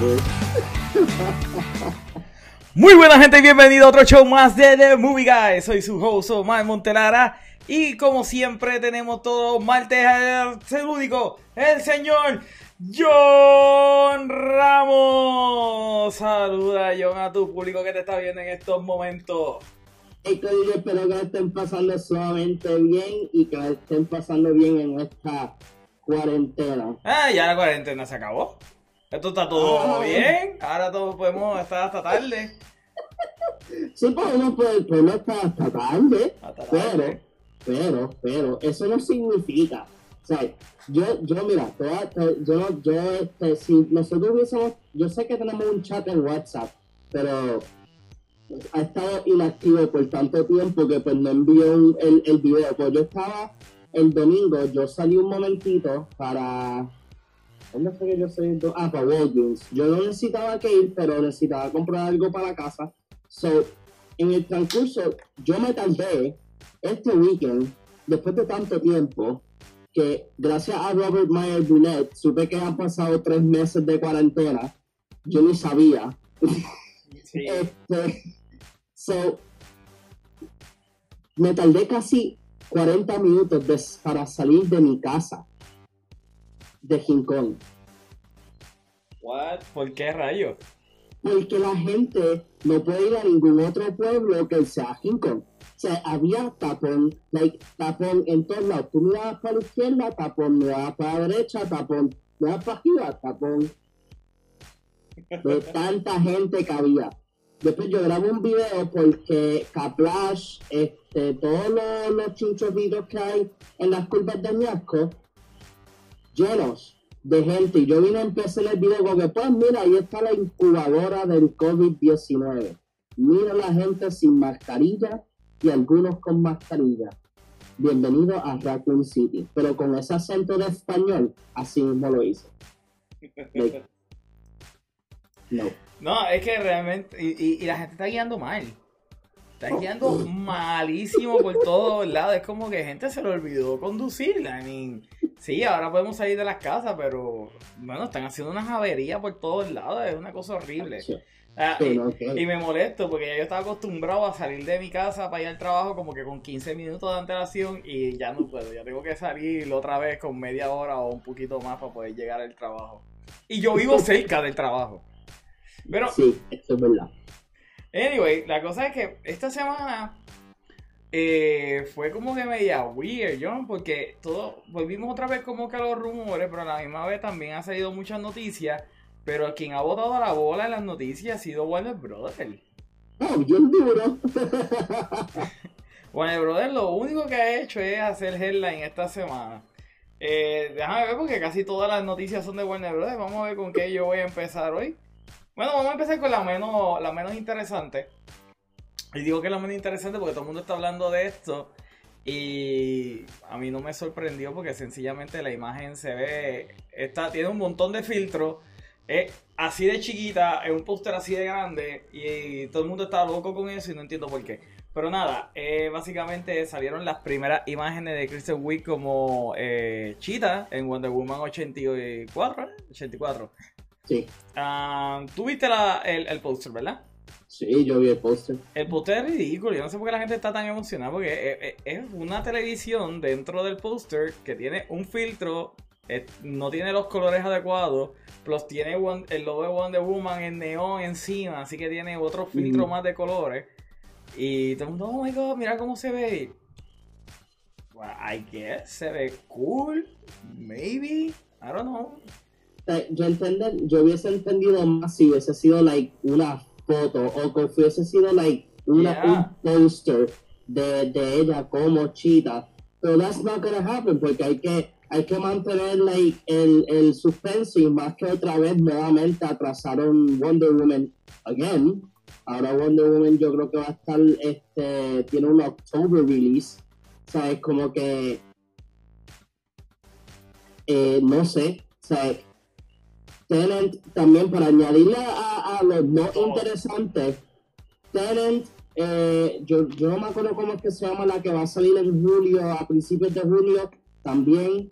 Muy buena gente y bienvenido a otro show más de The Movie Guy. Soy su host Omar Montelara y como siempre tenemos todo martes el único, el señor John Ramos. Saluda John a tu público que te está viendo en estos momentos. espero que estén pasando sumamente bien y que estén pasando bien en esta cuarentena. Ah, ya la cuarentena se acabó. Esto está todo bien. Ahora todos podemos estar hasta tarde. Sí, podemos, podemos estar hasta tarde. Hasta tarde. Pero, pero, pero, eso no significa. O sea, yo, yo mira, yo, yo, este, si nosotros hubiésemos, yo sé que tenemos un chat en WhatsApp, pero ha estado inactivo por tanto tiempo que pues no envió el, el video. Pues yo estaba el domingo, yo salí un momentito para ¿Dónde fue que yo soy? Ah, para Walgreens. Yo no necesitaba que ir, pero necesitaba comprar algo para la casa. So, en el transcurso, yo me tardé este weekend, después de tanto tiempo, que gracias a Robert Meyer Burnett, supe que han pasado tres meses de cuarentena. Yo ni sabía. Sí. este, so, me tardé casi 40 minutos para salir de mi casa de Kong. What? ¿Por qué rayo? Porque la gente no puede ir a ningún otro pueblo que sea Kong. O sea, había tapón, like, tapón en todos lados. Tú mirabas para la izquierda, tapón, mirabas para la derecha, tapón, mirabas para arriba, tapón. De tanta gente que había. Después yo grabo un video porque Caplash, este, todos los, los chinchotitos que hay en las curvas de Miasco, llenos de gente. Y yo vine a empezar el video con que, pues mira, ahí está la incubadora del COVID-19. Mira la gente sin mascarilla y algunos con mascarilla. Bienvenido a Raccoon City. Pero con ese acento de español, así mismo lo hice. no. No, es que realmente. Y, la gente está guiando mal. Está guiando malísimo por todos lados. Es como que gente se le olvidó conducir. I mean, Sí, ahora podemos salir de las casas, pero bueno, están haciendo unas averías por todos lados, es una cosa horrible. Ah, y, me molesto porque ya yo estaba acostumbrado a salir de mi casa para ir al trabajo como que con 15 minutos de antelación y ya no puedo, ya tengo que salir otra vez con media hora o un poquito más para poder llegar al trabajo. Y yo vivo cerca del trabajo. Pero, sí, eso es verdad. Anyway, la cosa es que esta semana eh, fue como que media weird, John, porque todo, volvimos otra vez como que a los rumores, pero a la misma vez también ha salido muchas noticias, pero quien ha botado la bola en las noticias ha sido Warner Brothers. Oh, duro. Warner Brothers lo único que ha hecho es hacer headline esta semana. Eh, déjame ver porque casi todas las noticias son de Warner Brothers. Vamos a ver con qué yo voy a empezar hoy. Bueno, vamos a empezar con la menos, la menos interesante. Y digo que es lo menos interesante porque todo el mundo está hablando de esto. Y a mí no me sorprendió porque sencillamente la imagen se ve. Está, tiene un montón de filtros. Es así de chiquita, es un póster así de grande. Y todo el mundo está loco con eso y no entiendo por qué. Pero nada, eh, básicamente salieron las primeras imágenes de Kristen Wiig como eh, Cheetah en Wonder Woman 84, 84. Sí. Ah, Tú viste la, el, el póster, ¿verdad? Sí, yo vi el póster. El póster es ridículo. Yo no sé por qué la gente está tan emocionada. Porque es, una televisión dentro del póster que tiene un filtro. no tiene los colores adecuados. Plus tiene el logo de Wonder Woman en neón encima. Así que tiene otro filtro más de colores. Y todo el mundo, oh my god, mira cómo se ve. Well, I guess se ve cool. Maybe. I don't know. Yo, entender, yo hubiese entendido más si hubiese sido like una foto o que fuese sido like una, un poster de, de, ella como chita. Pero that's not gonna happen porque hay que hay que mantener like, el, el suspense y más que otra vez nuevamente atrasaron Wonder Woman again. Ahora Wonder Woman yo creo que va a estar, este, tiene un October release. O sea, es como que, eh, no sé, o sea, Tenant, también para añadirle a, los no interesantes, Tenant, eh, yo, yo no me acuerdo cómo es que se llama la que va a salir en julio, a principios de julio, también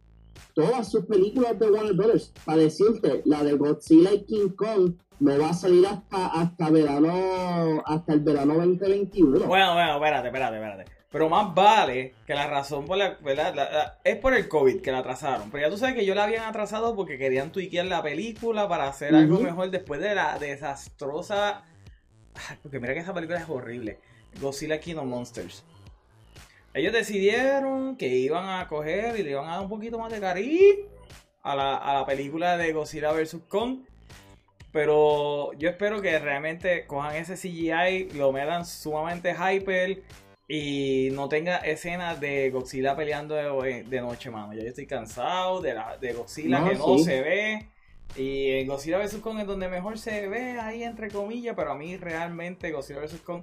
todas sus películas de Warner Brothers. Para decirte, la de Godzilla y King Kong no va a salir hasta, hasta verano, hasta el verano 2021. Bueno, bueno, espérate, espérate, espérate. Pero más vale que la razón por la, ¿verdad? es por el COVID que la atrasaron. Pero ya tú sabes que yo la habían atrasado porque querían tuiquear la película para hacer algo mejor después de la desastrosa. Porque mira que esa película es horrible. Godzilla King of Monsters. Ellos decidieron que iban a coger y le iban a dar un poquito más de cariño a la, a la película de Godzilla vs. Kong. Pero yo espero que realmente cojan ese CGI, lo metan sumamente hyper y no tenga escenas de Godzilla peleando de, noche, mano. Ya yo estoy cansado de, la, de Godzilla que no se ve. Y en Godzilla vs. Kong es donde mejor se ve ahí, entre comillas. Pero a mí realmente Godzilla vs. Kong.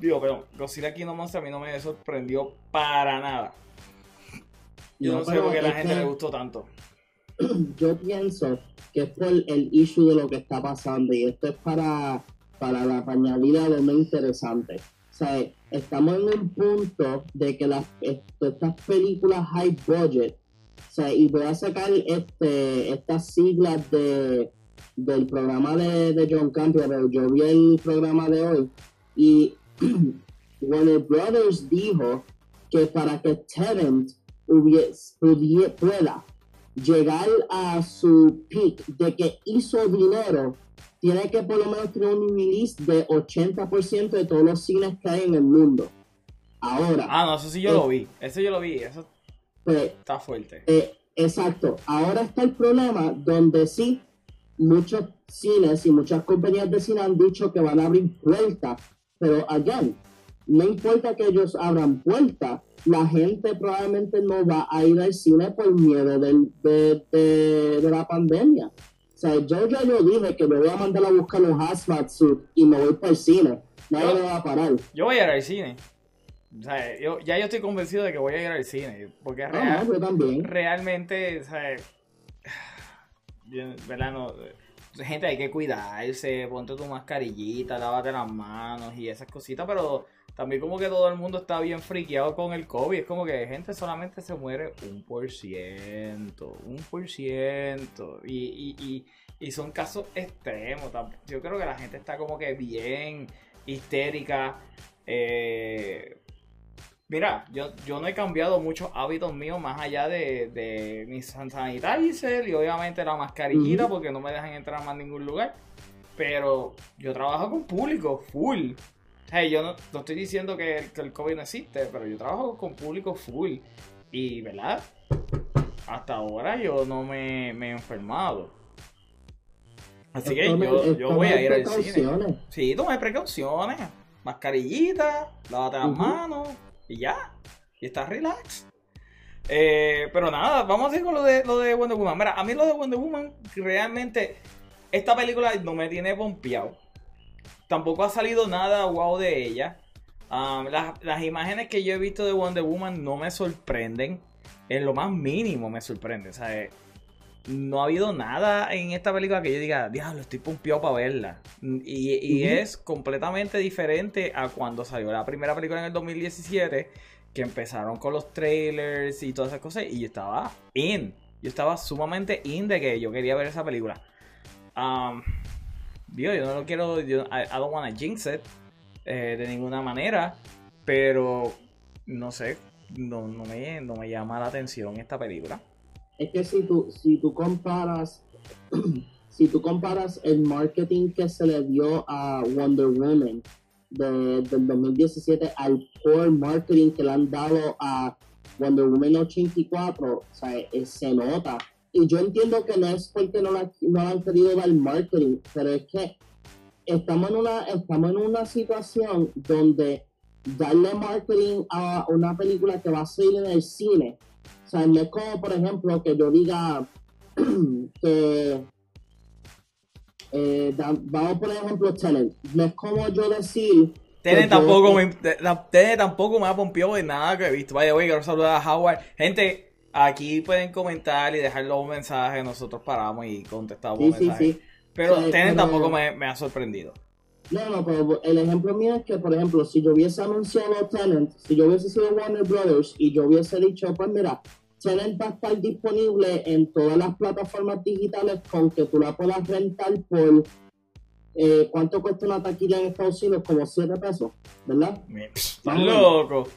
Digo, pero Godzilla aquí no Monster a mí no me sorprendió para nada. Yo no, sé por qué a la gente le gustó tanto. Yo pienso que es por el issue de lo que está pasando. Y esto es para, para la pañalida de lo interesante. O sea, estamos en un punto de que las, estas películas high budget, o sea, y voy a sacar este, estas siglas de, del programa de, John Campbell, yo vi el programa de hoy, y Warner Brothers dijo que para que Tenant pueda llegar a su peak de que hizo dinero tiene que por lo menos tener un release de 80% de todos los cines que hay en el mundo. Ahora. Ah, no, eso sí yo lo vi. Eso yo lo vi. Eso pues, está fuerte. Eh, exacto. Ahora está el problema donde sí, muchos cines y muchas compañías de cine han dicho que van a abrir puertas. Pero, again, no importa que ellos abran puertas, la gente probablemente no va a ir al cine por miedo del, de, de la pandemia. O sea, yo ya yo dije que me voy a mandar a buscar un hazmat suit y me voy para el cine. Nadie me va a parar. Yo voy a ir al cine. O sea, yo, ya yo estoy convencido de que voy a ir al cine. Porque real, yo también. realmente, o sea, ¿verdad? No, gente, hay que cuidarse, ponte tu mascarillita, lávate las manos y esas cositas, pero también como que todo el mundo está bien friqueado con el COVID. Es como que gente solamente se muere un por ciento, un por ciento. Y, son casos extremos. Yo creo que la gente está como que bien histérica. Eh, mira, yo, yo no he cambiado muchos hábitos míos más allá de, de mi sanitizer y obviamente la mascarillita porque no me dejan entrar más a ningún lugar. Pero yo trabajo con público, full. Hey, yo no, estoy diciendo que, el COVID no existe, pero yo trabajo con público full. Y, ¿verdad? Hasta ahora yo no me, he enfermado. Así que yo, voy a ir al cine. Sí, tome precauciones. Mascarillita, lávate las manos y ya. Y estás relax. Eh, pero nada, vamos a ir con lo de, lo de Wonder Woman. Mira, a mí lo de Wonder Woman, realmente, esta película no me tiene pompeado tampoco ha salido nada wow de ella. Um, las, imágenes que yo he visto de Wonder Woman no me sorprenden. En lo más mínimo me sorprende. O sea, no ha habido nada en esta película que yo diga, diablo, estoy pumpeado para verla. Y, es completamente diferente a cuando salió la primera película en el 2017, que empezaron con los trailers y todas esas cosas. Y yo estaba in. Yo estaba sumamente in de que yo quería ver esa película. Um, yo no lo quiero, yo, I, don't wanna jinx it eh, de ninguna manera, pero no sé, no, no, me, no me llama la atención esta película. Es que si tú, si tú comparas, si tú comparas el marketing que se le dio a Wonder Woman de, del 2017 al core marketing que le han dado a Wonder Woman 84, o sea, eh, se nota. Y yo entiendo que no es porque no, la, no han querido dar marketing, pero es que estamos en una, estamos en una situación donde darle marketing a una película que va a salir en el cine, o sea, no es como, por ejemplo, que yo diga que eh, vamos por ejemplo Tenet, no es como yo decir Tenet tampoco, me, tampoco me ha pompeado de nada que he visto. Vaya, voy quiero saludar a Howard. Gente, Aquí pueden comentar y dejar los mensajes, nosotros paramos y contestamos mensajes. Pero Tenet tampoco me, ha sorprendido. No, no, pero el ejemplo mío es que, por ejemplo, si yo hubiese anunciado Tenet, si yo hubiese sido Warner Brothers y yo hubiese dicho, pues mira, Tenet va a estar disponible en todas las plataformas digitales con que tú la puedas rentar por eh, ¿cuánto cuesta una taquilla en Estados Unidos? Como 7 pesos, ¿verdad? Estás loco.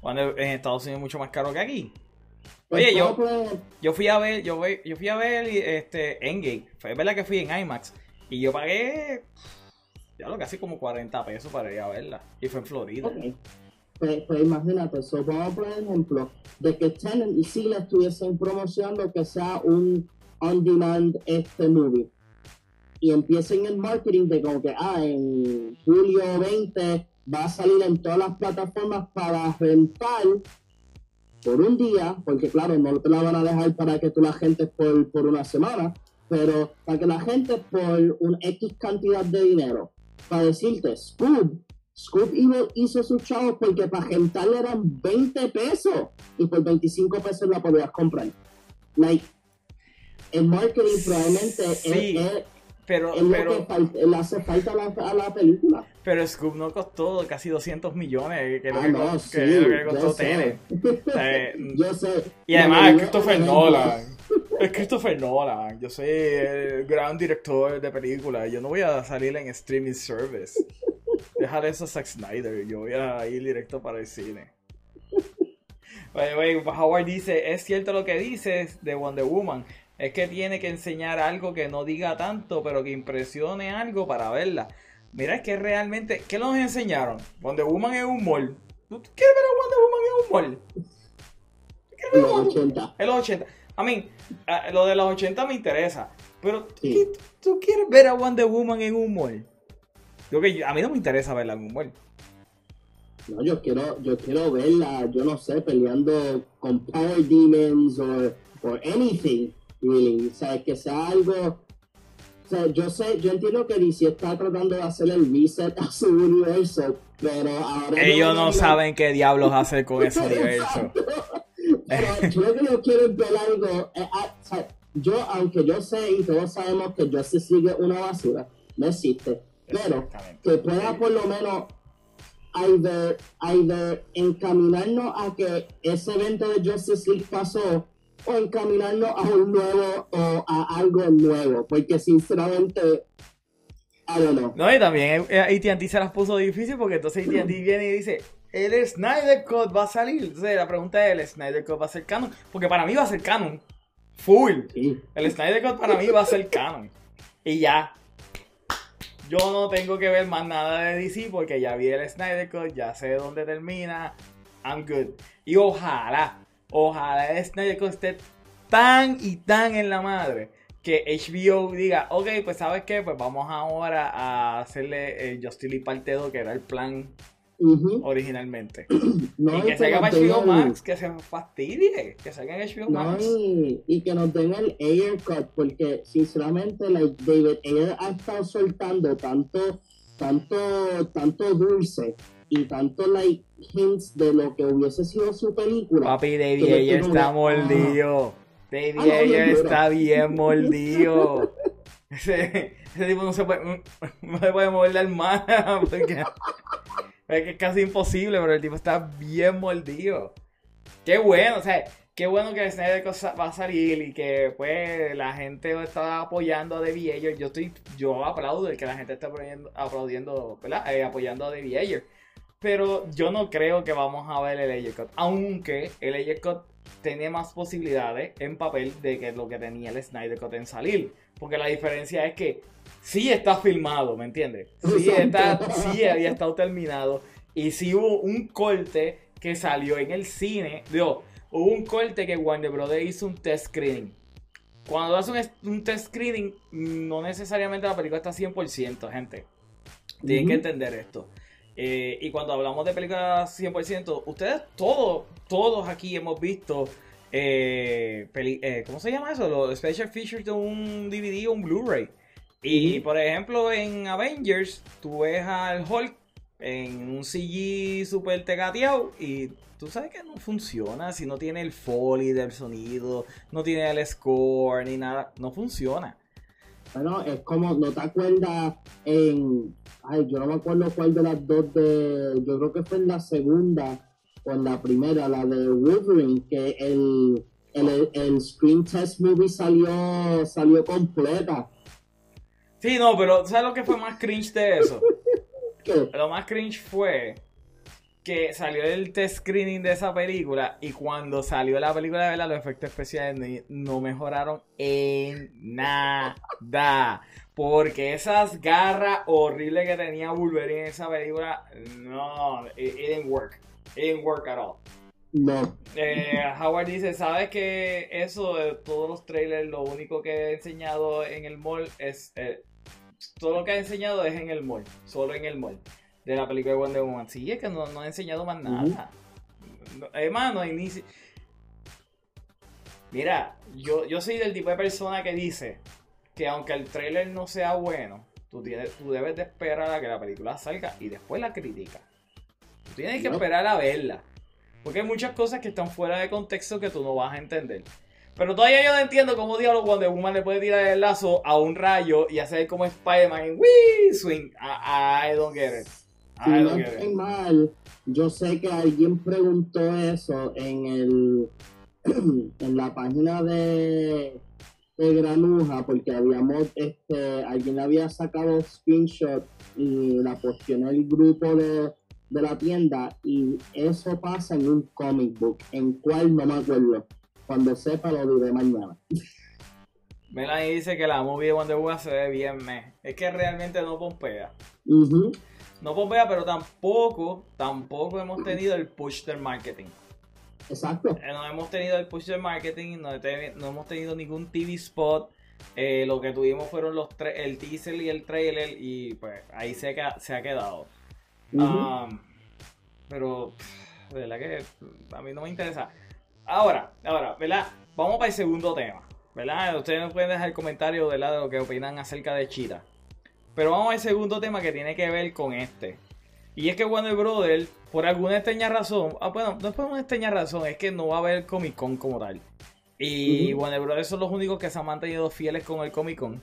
Cuando en Estados Unidos es mucho más caro que aquí. Pues Oye, yo, yo fui a ver, yo, yo fui a ver este Endgame. Fue verdad que fui en IMAX. Y yo pagué ya lo casi como 40 pesos para ir a verla. Y fue en Florida. Pues, pues, imagínate, so, vamos a poner ejemplo de que Tenet y si la estuviesen promocionando que sea un on-demand este movie y empiecen el marketing de como que ah, en julio 20 va a salir en todas las plataformas para rentar por un día, porque claro, no te la van a dejar para que tú la gente por, por una semana, pero para que la gente por un X cantidad de dinero, para decirte, Scoop, Scoop hizo sus chavos porque para rentarle eran 20 pesos y por 25 pesos la podías comprar. Like, el marketing probablemente es pero, pero, le hace falta a la, película. Pero Scoop no costó casi 200 millones, que, ah, no, sí, que, costó Tenet. yo sé. Y además Christopher Nolan. Es Christopher Nolan. Yo soy el gran director de películas. Yo no voy a salir en streaming service. Dejar eso a Zack Snyder. Yo voy a ir directo para el cine. Howard dice, es cierto lo que dices de Wonder Woman es que tiene que enseñar algo que no diga tanto, pero que impresione algo para verla. Mira, es que realmente, ¿qué nos enseñaron? Wonder Woman es un mall. ¿Tú quieres ver a Wonder Woman en un mall? En los 80. En los 80. A mí, lo de los 80 me interesa. Pero ¿tú, quieres ver a Wonder Woman en un mall? Yo que a mí no me interesa verla en un mall. No, yo quiero, yo quiero verla, yo no sé, peleando con Power Demons o or anything o sea, que sea algo. O sea, yo sé, yo entiendo que DC está tratando de hacer el reset a su universo, pero ahora. Ellos no, saben qué diablos hacer con ese universo. Pero yo que no quiero ver algo. Eh, ah, o sea, yo, aunque yo sé y todos sabemos que Justice sigue una basura, no existe. Pero que pueda por lo menos either, either encaminarnos a que ese evento de Justice League pasó o encaminarnos a un nuevo o a algo nuevo, porque sinceramente, I don't know. No, y también eh, AT&T se las puso difícil porque entonces AT&T viene y dice, el Snyder Code va a salir. Entonces la pregunta es, ¿el Snyder Code va a ser canon? Porque para mí va a ser canon. Full. El Snyder Code para mí va a ser canon. Y ya. Yo no tengo que ver más nada de DC porque ya vi el Snyder Code, ya sé dónde termina. I'm good. Y ojalá, Ojalá Snyder Cut esté tan y tan en la madre que HBO diga, ok, pues sabes qué, pues vamos ahora a hacerle el Justice League parte 2, que era el plan originalmente. y que salga para HBO Max, que se fastidie, que salga en HBO Max. Y, que nos den el Air Cut, porque sinceramente like, David Ayer ha estado soltando tanto, tanto, tanto dulce y tanto like hints de lo que hubiese sido su película. Papi, David Ayer está mordido. David ah, Ayer está bien mordido. Ese, ese, tipo no se puede, no se puede morder más porque es que es casi imposible, pero el tipo está bien mordido. Qué bueno, o sea, qué bueno que Snyder va a salir y que pues la gente está apoyando a David Ayer. Yo estoy, yo aplaudo el que la gente esté aplaudiendo, ¿verdad? Eh, apoyando a David Ayer. Pero yo no creo que vamos a ver el Ayer Cut. Aunque el Ayer Cut tiene más posibilidades en papel de que lo que tenía el Snyder Cut en salir. Porque la diferencia es que sí está filmado, ¿me entiendes? Sí, está, sí había estado terminado. Y sí hubo un corte que salió en el cine. Digo, hubo un corte que Warner Brothers hizo un test screening. Cuando haces un, test screening, no necesariamente la película está 100%, gente. Tienen que entender esto. Eh, y cuando hablamos de películas 100%, ustedes todos, todos aquí hemos visto, eh, eh, ¿cómo se llama eso? Los special features de un DVD o un Blu-ray. Y por ejemplo en Avengers, tú ves al Hulk en un CG super tegateado y tú sabes que no funciona si no tiene el foley del sonido, no tiene el score ni nada, no funciona. Bueno, es como, ¿no te acuerdas en. Ay, yo no me acuerdo cuál de las dos de. Yo creo que fue en la segunda o en la primera, la de Wolverine, que el, el, el Screen Test Movie salió, salió completa. Sí, no, pero ¿sabes lo que fue más cringe de eso? Lo más cringe fue que salió el test screening de esa película y cuando salió la película de verdad los efectos especiales no mejoraron en nada. Porque esas garras horribles que tenía Wolverine en esa película, no, it, didn't work. It didn't work at all. No. Eh, Howard dice, ¿sabes que eso de todos los trailers, lo único que he enseñado en el mall es... Eh, todo lo que ha enseñado es en el mall, solo en el mall de la película de Wonder Woman. Sí, es que no, no ha enseñado más nada. Además, no hay ni... Mira, yo, yo soy del tipo de persona que dice que aunque el trailer no sea bueno, tú, tienes, tú debes de esperar a que la película salga y después la critica. Tú tienes que esperar a verla. Porque hay muchas cosas que están fuera de contexto que tú no vas a entender. Pero todavía yo no entiendo cómo diablo Wonder Woman le puede tirar el lazo a un rayo y hacer como Spider-Man en Wii Swing. I, I don't get it. Si no estoy mal, yo sé que alguien preguntó eso en el en la página de, de Granuja porque habíamos este alguien había sacado screenshot y la en el grupo de, de la tienda y eso pasa en un comic book en cual no me acuerdo cuando sepa lo diré mañana Melanie dice que la movie de Wonder Woman se ve bien me es que realmente no pompea no pompea, pero tampoco, tampoco hemos tenido el push del marketing. Exacto. Eh, no hemos tenido el push del marketing, no, hemos tenido ningún TV spot. Eh, lo que tuvimos fueron los el teaser y el trailer y pues ahí se, ha, se ha quedado. Um, pero, de verdad que a mí no me interesa. Ahora, ahora, ¿verdad? Vamos para el segundo tema, ¿verdad? Ustedes nos pueden dejar el comentario, de lo que opinan acerca de Cheetah. Pero vamos al segundo tema que tiene que ver con este. Y es que Warner Brothers, por alguna extraña razón, ah, bueno, no es por una extraña razón, es que no va a haber Comic Con como tal. Y Warner Brothers son los únicos que se han mantenido fieles con el Comic Con.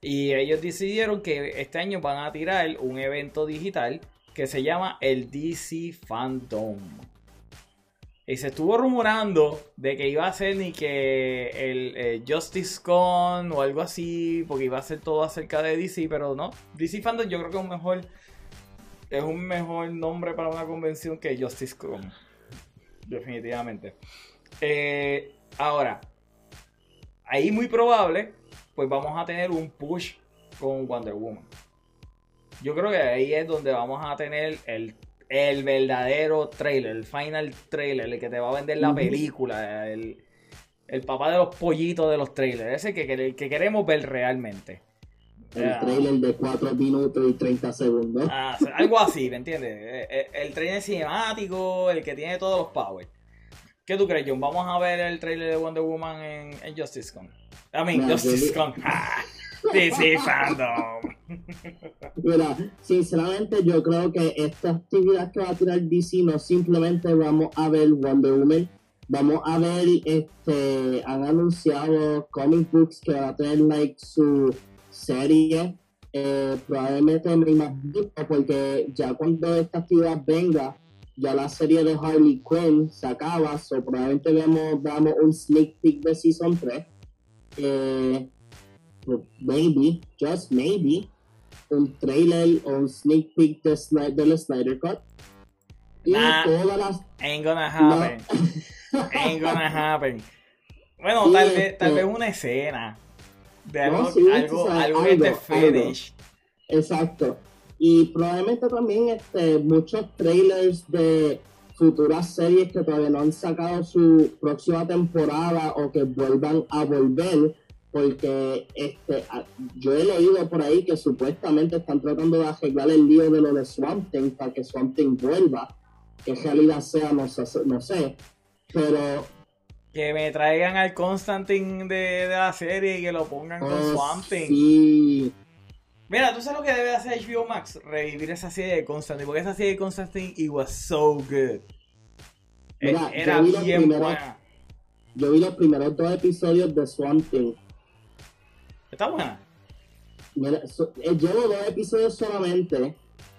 Y ellos decidieron que este año van a tirar un evento digital que se llama el DC Fandom. Y se estuvo rumorando de que iba a ser ni que el eh, Justice Con o algo así, porque iba a ser todo acerca de DC, pero no. DC Fandom yo creo que es un mejor, es un mejor nombre para una convención que Justice Con. Definitivamente. Eh, ahora, ahí muy probable, pues vamos a tener un push con Wonder Woman. Yo creo que ahí es donde vamos a tener el el verdadero trailer, el final trailer, el que te va a vender la película, el, papá de los pollitos de los trailers, ese que, que, queremos ver realmente. El trailer de 4 minutos y 30 segundos. Ah, algo así, ¿me entiendes? Eh, eh, el, trailer cinemático, el que tiene todos los powers. ¿Qué tú crees, John? Vamos a ver el trailer de Wonder Woman en, Justice Con. I mean, Justice Con. DC Fandom. Mira, sinceramente yo creo que esta actividad que va a tirar DC no simplemente vamos a ver Wonder Woman, vamos a ver, este, han anunciado comic books que va a tener like su serie, eh, probablemente me imagino porque ya cuando esta actividad venga, ya la serie de Harley Quinn se acaba, o probablemente veamos, veamos un sneak peek de Season 3. Eh, maybe, just maybe, un trailer o un sneak peek de, del Snyder Cut. Y todas las. Ain't gonna happen. ain't gonna happen. Bueno, tal, vez, tal vez una escena de algo, algo, algo, que finish. Exacto. Y probablemente también este, muchos trailers de futuras series que todavía no han sacado su próxima temporada o que vuelvan a volver porque este, yo he leído por ahí que supuestamente están tratando de arreglar el lío de lo de Swamp Thing para que Swamp Thing vuelva, que realidad sea, no sé, no sé, pero... Que me traigan al Constantine de, la serie y que lo pongan con oh, Swamp Thing. Mira, ¿tú sabes lo que debe hacer HBO Max? Revivir esa serie de Constantine, porque esa serie de Constantine it was so good. Era bien buena. Yo vi los primeros dos episodios de Swamp Thing Está buena. Mira, eh, llevo dos episodios solamente.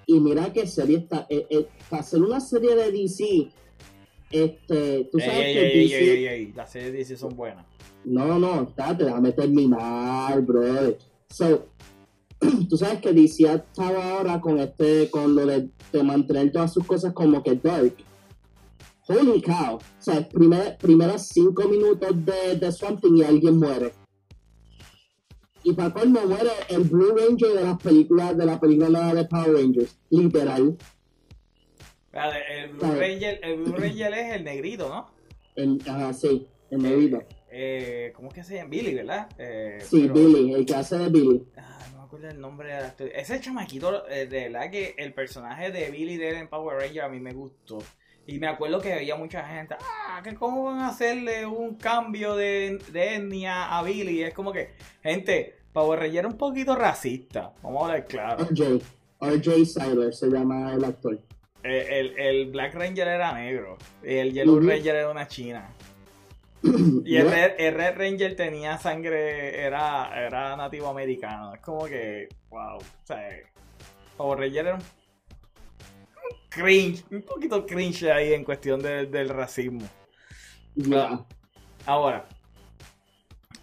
Y mira qué serie está. Eh, eh, para hacer una serie de DC, este, tú sabes que DC... Las series de DC son buenas. No, no, espérate, déjame terminar, brother. So, tú sabes que DC estaba ahora con este, con lo de, mantener todas sus cosas como que dark. Holy cow. O sea, primer, primeros cinco minutos de, de Something y alguien muere. Y para colmo muere el Blue Ranger de las películas, de la película de Power Rangers. Literal. El Blue, Ranger, el Blue Ranger es el negrito, ¿no? El, ajá, sí, el negrito. Eh, ¿Cómo es que se llama? Billy, ¿verdad? Eh, sí, Billy, el que hace de Billy. Ah, no me acuerdo el nombre del actor. Ese chamaquito, eh, de verdad que el personaje de Billy de en Power Ranger a mí me gustó. Y me acuerdo que había mucha gente, ah, que cómo van a hacerle un cambio de, de etnia a Billy. Es como que, gente, Power Ranger era un poquito racista. Vamos a hablar claro. RJ, RJ Siler se llama el actor. Eh, el, el, Black Ranger era negro. El Yellow Ranger era una china. Y el, Red, Ranger tenía sangre, era, era nativo americano. Es como que, wow. O sea, Power Ranger era un cringe, un poquito cringe ahí en cuestión del racismo. Ahora,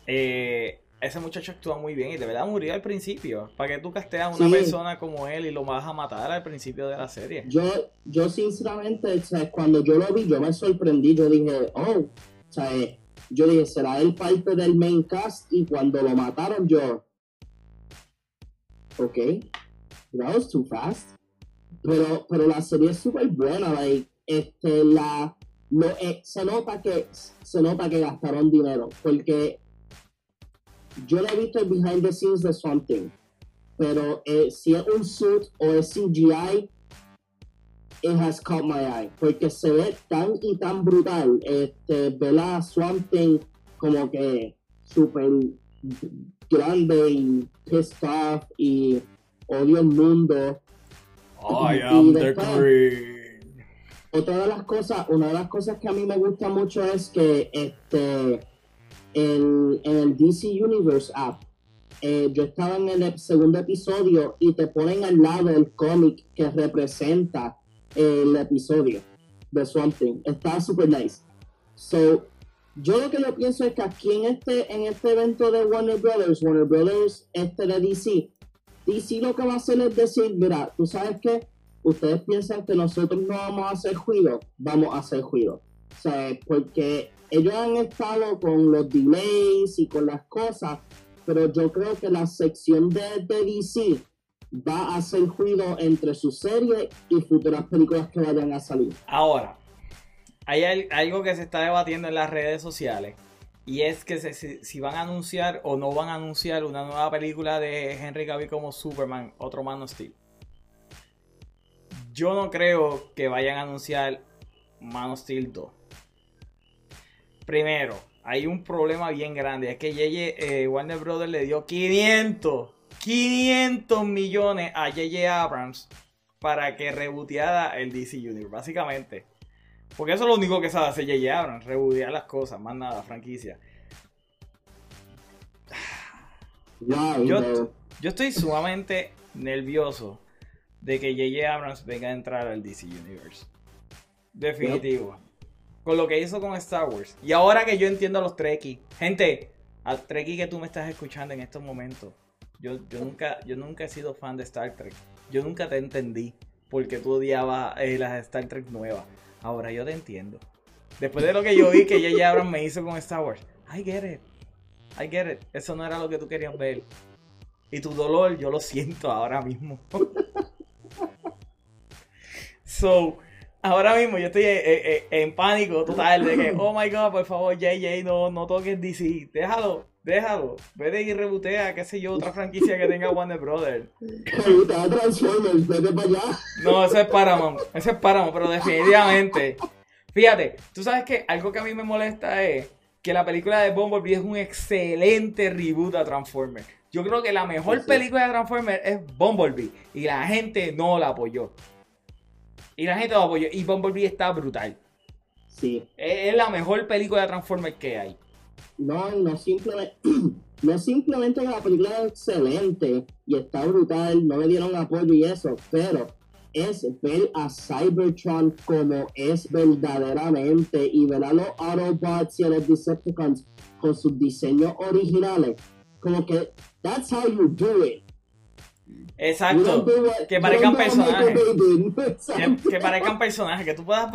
eh, ese muchacho actúa muy bien y de verdad murió al principio. ¿Para que tú casteas a una persona como él y lo vas a matar al principio de la serie? Yo, yo sinceramente, cuando yo lo vi, yo me sorprendí. Yo dije, oh, o sea, yo dije, será él parte del main cast y cuando lo mataron yo, ok, that was too fast. Pero, pero la serie es súper buena, like, este, la, eh, se nota que se nota que gastaron dinero porque yo le he visto el behind the scenes de Something, pero eh, si es un suit o es CGI, it has caught my eye, porque se ve tan y tan brutal, este, ver a Swamp como que súper grande y pissed off y odio el mundo. I am the green. Otra de las cosas, una de las cosas que a mí me gusta mucho es que este en, el DC Universe app, eh, yo estaba en el segundo episodio y te ponen al lado el cómic que representa el episodio de Swamp Thing. Está super nice. So, yo lo que yo pienso es que aquí en este, en este evento de Warner Brothers, Warner Brothers este de DC, DC lo que va a hacer es decir, mira, tú sabes que ustedes piensan que nosotros no vamos a hacer juicio, vamos a hacer juicio. O sea, porque ellos han estado con los delays y con las cosas, pero yo creo que la sección de, DC va a hacer ruido entre su serie y futuras películas que vayan a salir. Ahora, hay algo que se está debatiendo en las redes sociales y es que si, van a anunciar o no van a anunciar una nueva película de Henry Cavill como Superman, otro Man of Steel. Yo no creo que vayan a anunciar Man of Steel 2. Primero, hay un problema bien grande. Es que eh, Warner Brothers le dio 500, 500 millones a JJ Abrams para que reboteara el DC Universe, básicamente. Porque eso es lo único que sabe hacer JJ Abrams, rebotear las cosas, más nada, franquicia. Yo, yo estoy sumamente nervioso de que JJ Abrams venga a entrar al DC Universe. Definitivo con lo que hizo con Star Wars. Y ahora que yo entiendo a los Trekkies, gente, al Trekkie que tú me estás escuchando en estos momentos, yo, yo, nunca, yo nunca he sido fan de Star Trek. Yo nunca te entendí porque tú odiabas eh, las Star Trek nuevas. Ahora yo te entiendo. Después de lo que yo vi que J.J. Abrams me hizo con Star Wars, I get it. I get it. Eso no era lo que tú querías ver. Y tu dolor yo lo siento ahora mismo. so, ahora mismo yo estoy eh, eh, en pánico total de que, oh my god, por favor, JJ, no, no toques DC. Déjalo, déjalo. Vete y rebotea, qué sé yo, otra franquicia que tenga Warner Brothers. Transformers, vete para allá. No, eso es Paramount. Eso es Paramount, pero definitivamente. Fíjate, tú sabes que algo que a mí me molesta es que la película de Bumblebee es un excelente reboot a Transformers. Yo creo que la mejor película de Transformers es Bumblebee y la gente no la apoyó. Y la gente lo apoyó. Y Bumblebee está brutal. Sí. Es, la mejor película de Transformers que hay. No, no simplemente, no simplemente la película es excelente y está brutal, no le dieron apoyo y eso, pero es ver a Cybertron como es verdaderamente y ver a los Autobots y a los Decepticons con sus diseños originales. Como que, that's how you do it. Exacto. que parezcan personajes. Que, parezcan personajes. Que tú puedas.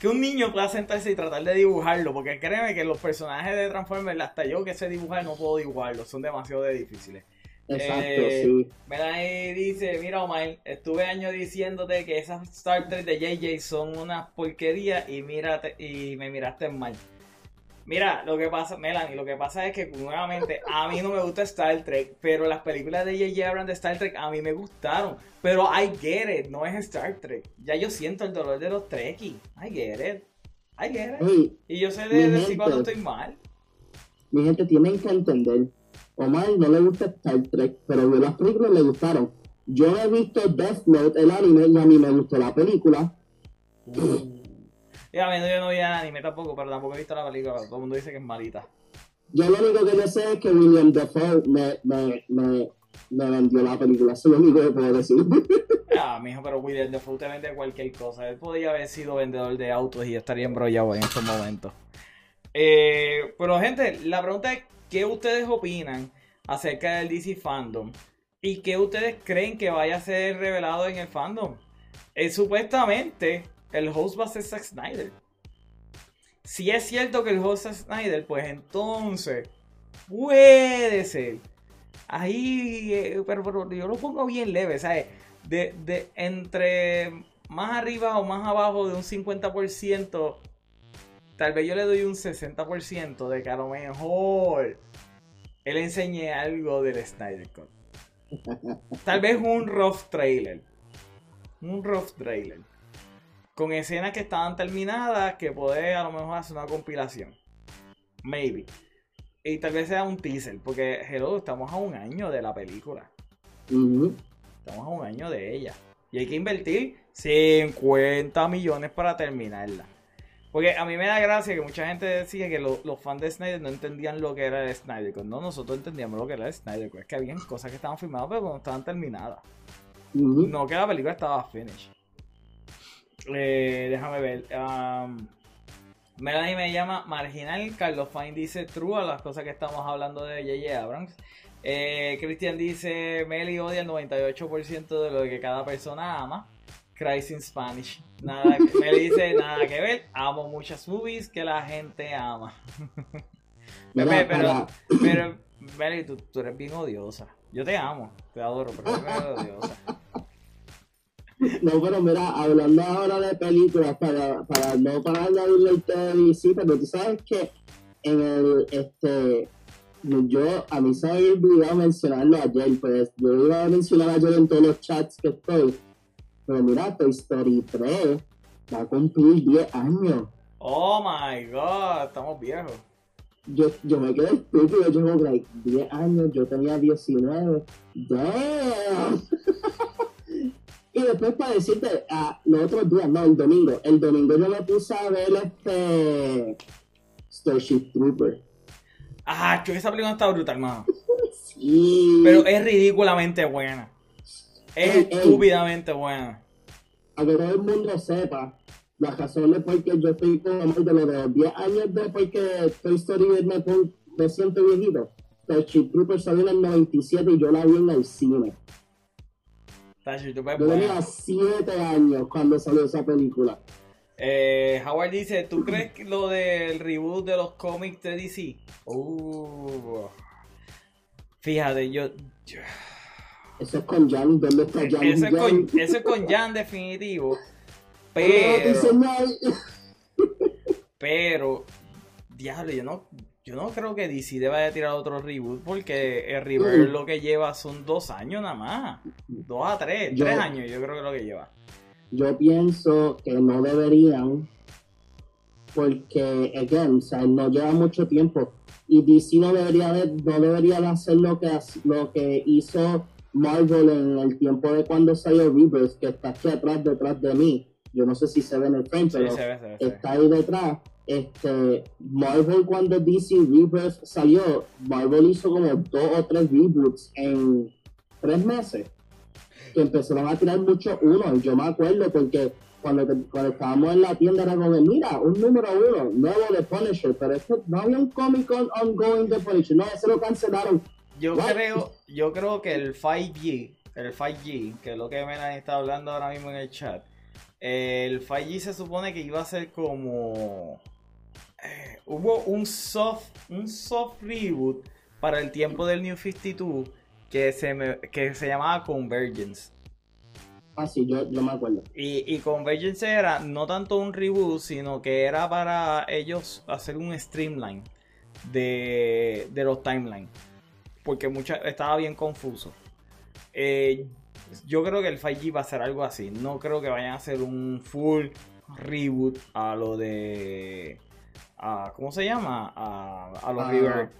Que un niño pueda sentarse y tratar de dibujarlo. Porque créeme que los personajes de Transformers, hasta yo que sé dibujar, no puedo dibujarlos. Son demasiado difíciles. Exacto, eh, sí. Melanie dice, mira Omar, estuve años diciéndote que esas Star Trek de JJ son una porquería y mírate, y me miraste mal. Mira, lo que pasa, Melanie, lo que pasa es que nuevamente a mí no me gusta Star Trek, pero las películas de J.J. Abrams de Star Trek a mí me gustaron. Pero I get it, no es Star Trek. Ya yo siento el dolor de los Trekkies. I get it. I get it. y yo sé de decir cuando estoy mal. Mi gente tienen que entender. Omar no le gusta Star Trek, pero a las películas le gustaron. Yo he visto Death Note, el anime, y a mí me gustó la película. Y a mí yo no vi anime tampoco, pero tampoco he visto la película. Todo el mundo dice que es malita. Yo lo único que no sé es que William Dafoe me, me, me, me vendió la película. Eso es lo único que puedo decir. Ah, mijo, pero William Dafoe te vende cualquier cosa. Él podría haber sido vendedor de autos y estaría embrollado en estos momentos. Eh, pero, gente, la pregunta es: ¿qué ustedes opinan acerca del DC Fandom? ¿Y qué ustedes creen que vaya a ser revelado en el fandom? Eh, supuestamente el host va a ser Zack Snyder. Si es cierto que el host es Snyder, pues entonces puede ser. Ahí, eh, pero, yo lo pongo bien leve, ¿sabes? De, de entre más arriba o más abajo de un 50%, tal vez yo le doy un 60% de que a lo mejor él enseñe algo del Snyder Cut. Tal vez un rough trailer. Un rough trailer con escenas que estaban terminadas que puede a lo mejor hacer una compilación. Maybe. Y tal vez sea un teaser, porque hello, estamos a un año de la película. Estamos a un año de ella. Y hay que invertir 50 millones para terminarla. Porque a mí me da gracia que mucha gente decía que los fans de Snyder no entendían lo que era el Snyder. No, nosotros entendíamos lo que era el Snyder. Es que había cosas que estaban filmadas pero no estaban terminadas. No que la película estaba finished. Eh, déjame ver. Melanie me llama marginal. Carlos Fine dice true a las cosas que estamos hablando de J.J. Abrams. Eh, Cristian dice Meli odia el 98% de lo que cada persona ama. Christ in Spanish. Nada, Meli dice nada que ver. Amo muchas movies que la gente ama. pero, pero, Meli, tú, tú, eres bien odiosa. Yo te amo, te adoro, pero eres bien odiosa. No, pero mira, hablando ahora de películas, para, para no para añadirle el TV pero tú sabes que en el, este, yo, a mí se me había olvidado mencionarlo ayer, pues yo iba a mencionar ayer en todos los chats que estoy, pero mira, Toy Story 3 va a cumplir 10 años. Oh my god, estamos viejos. Yo, yo me quedé estúpido, yo como, like, 10 años, yo tenía 19. Damn. Y después para decirte, ah, los otros días, no, el domingo, el domingo yo me puse a ver este Starship Trooper. Ah, que esa película está brutal, hermano. sí. Pero es ridículamente buena. Es estúpidamente buena. A que todo el mundo sepa las razones por que yo estoy con de los 10 años después que Toy Story me, me siento viejito. Starship Trooper salió en el 97 y yo la vi en el cine. Yo tenía 7 años cuando salió esa película. Eh, Howard dice, ¿tú crees que lo del reboot de los cómics de DC? Uh, fíjate, yo, Eso es con Jan, ¿dónde está Jan? Eso es, con, eso es con Jan definitivo. Pero... pero, diablo, yo no, yo no creo que DC deba de tirar otro reboot porque el reboot lo que lleva son dos años nada más. Dos a tres, tres años yo creo que es lo que lleva. Yo pienso que no deberían porque, again, o sea, no lleva mucho tiempo y DC no debería de, no debería hacer lo que, lo que hizo Marvel en el tiempo de cuando salió Rebirth, que está aquí atrás, detrás de mí. Yo no sé si se ve en el frame, pero está ahí detrás este, Marvel cuando DC Rebirth salió, Marvel hizo como dos o tres reboots en tres meses. que empezaron a tirar muchos uno. Yo me acuerdo porque cuando, cuando estábamos en la tienda era como, mira, un número uno, nuevo de Punisher, pero esto no había un cómic ongoing de Punisher, no, eso lo cancelaron. Yo creo, yo creo que el 5G, el 5G, que es lo que Menan está hablando ahora mismo en el chat, el 5G se supone que iba a ser como... Eh, hubo un soft, un soft reboot para el tiempo del New 52 que se, me, que se llamaba Convergence. Ah, sí, yo, me acuerdo. Y, y Convergence era no tanto un reboot, sino que era para ellos hacer un streamline de, los timelines. Porque mucha, estaba bien confuso. Eh, yo creo que el 5G va a ser algo así. No creo que vayan a hacer un full reboot a lo de. ¿Cómo se llama? A, los ah, River.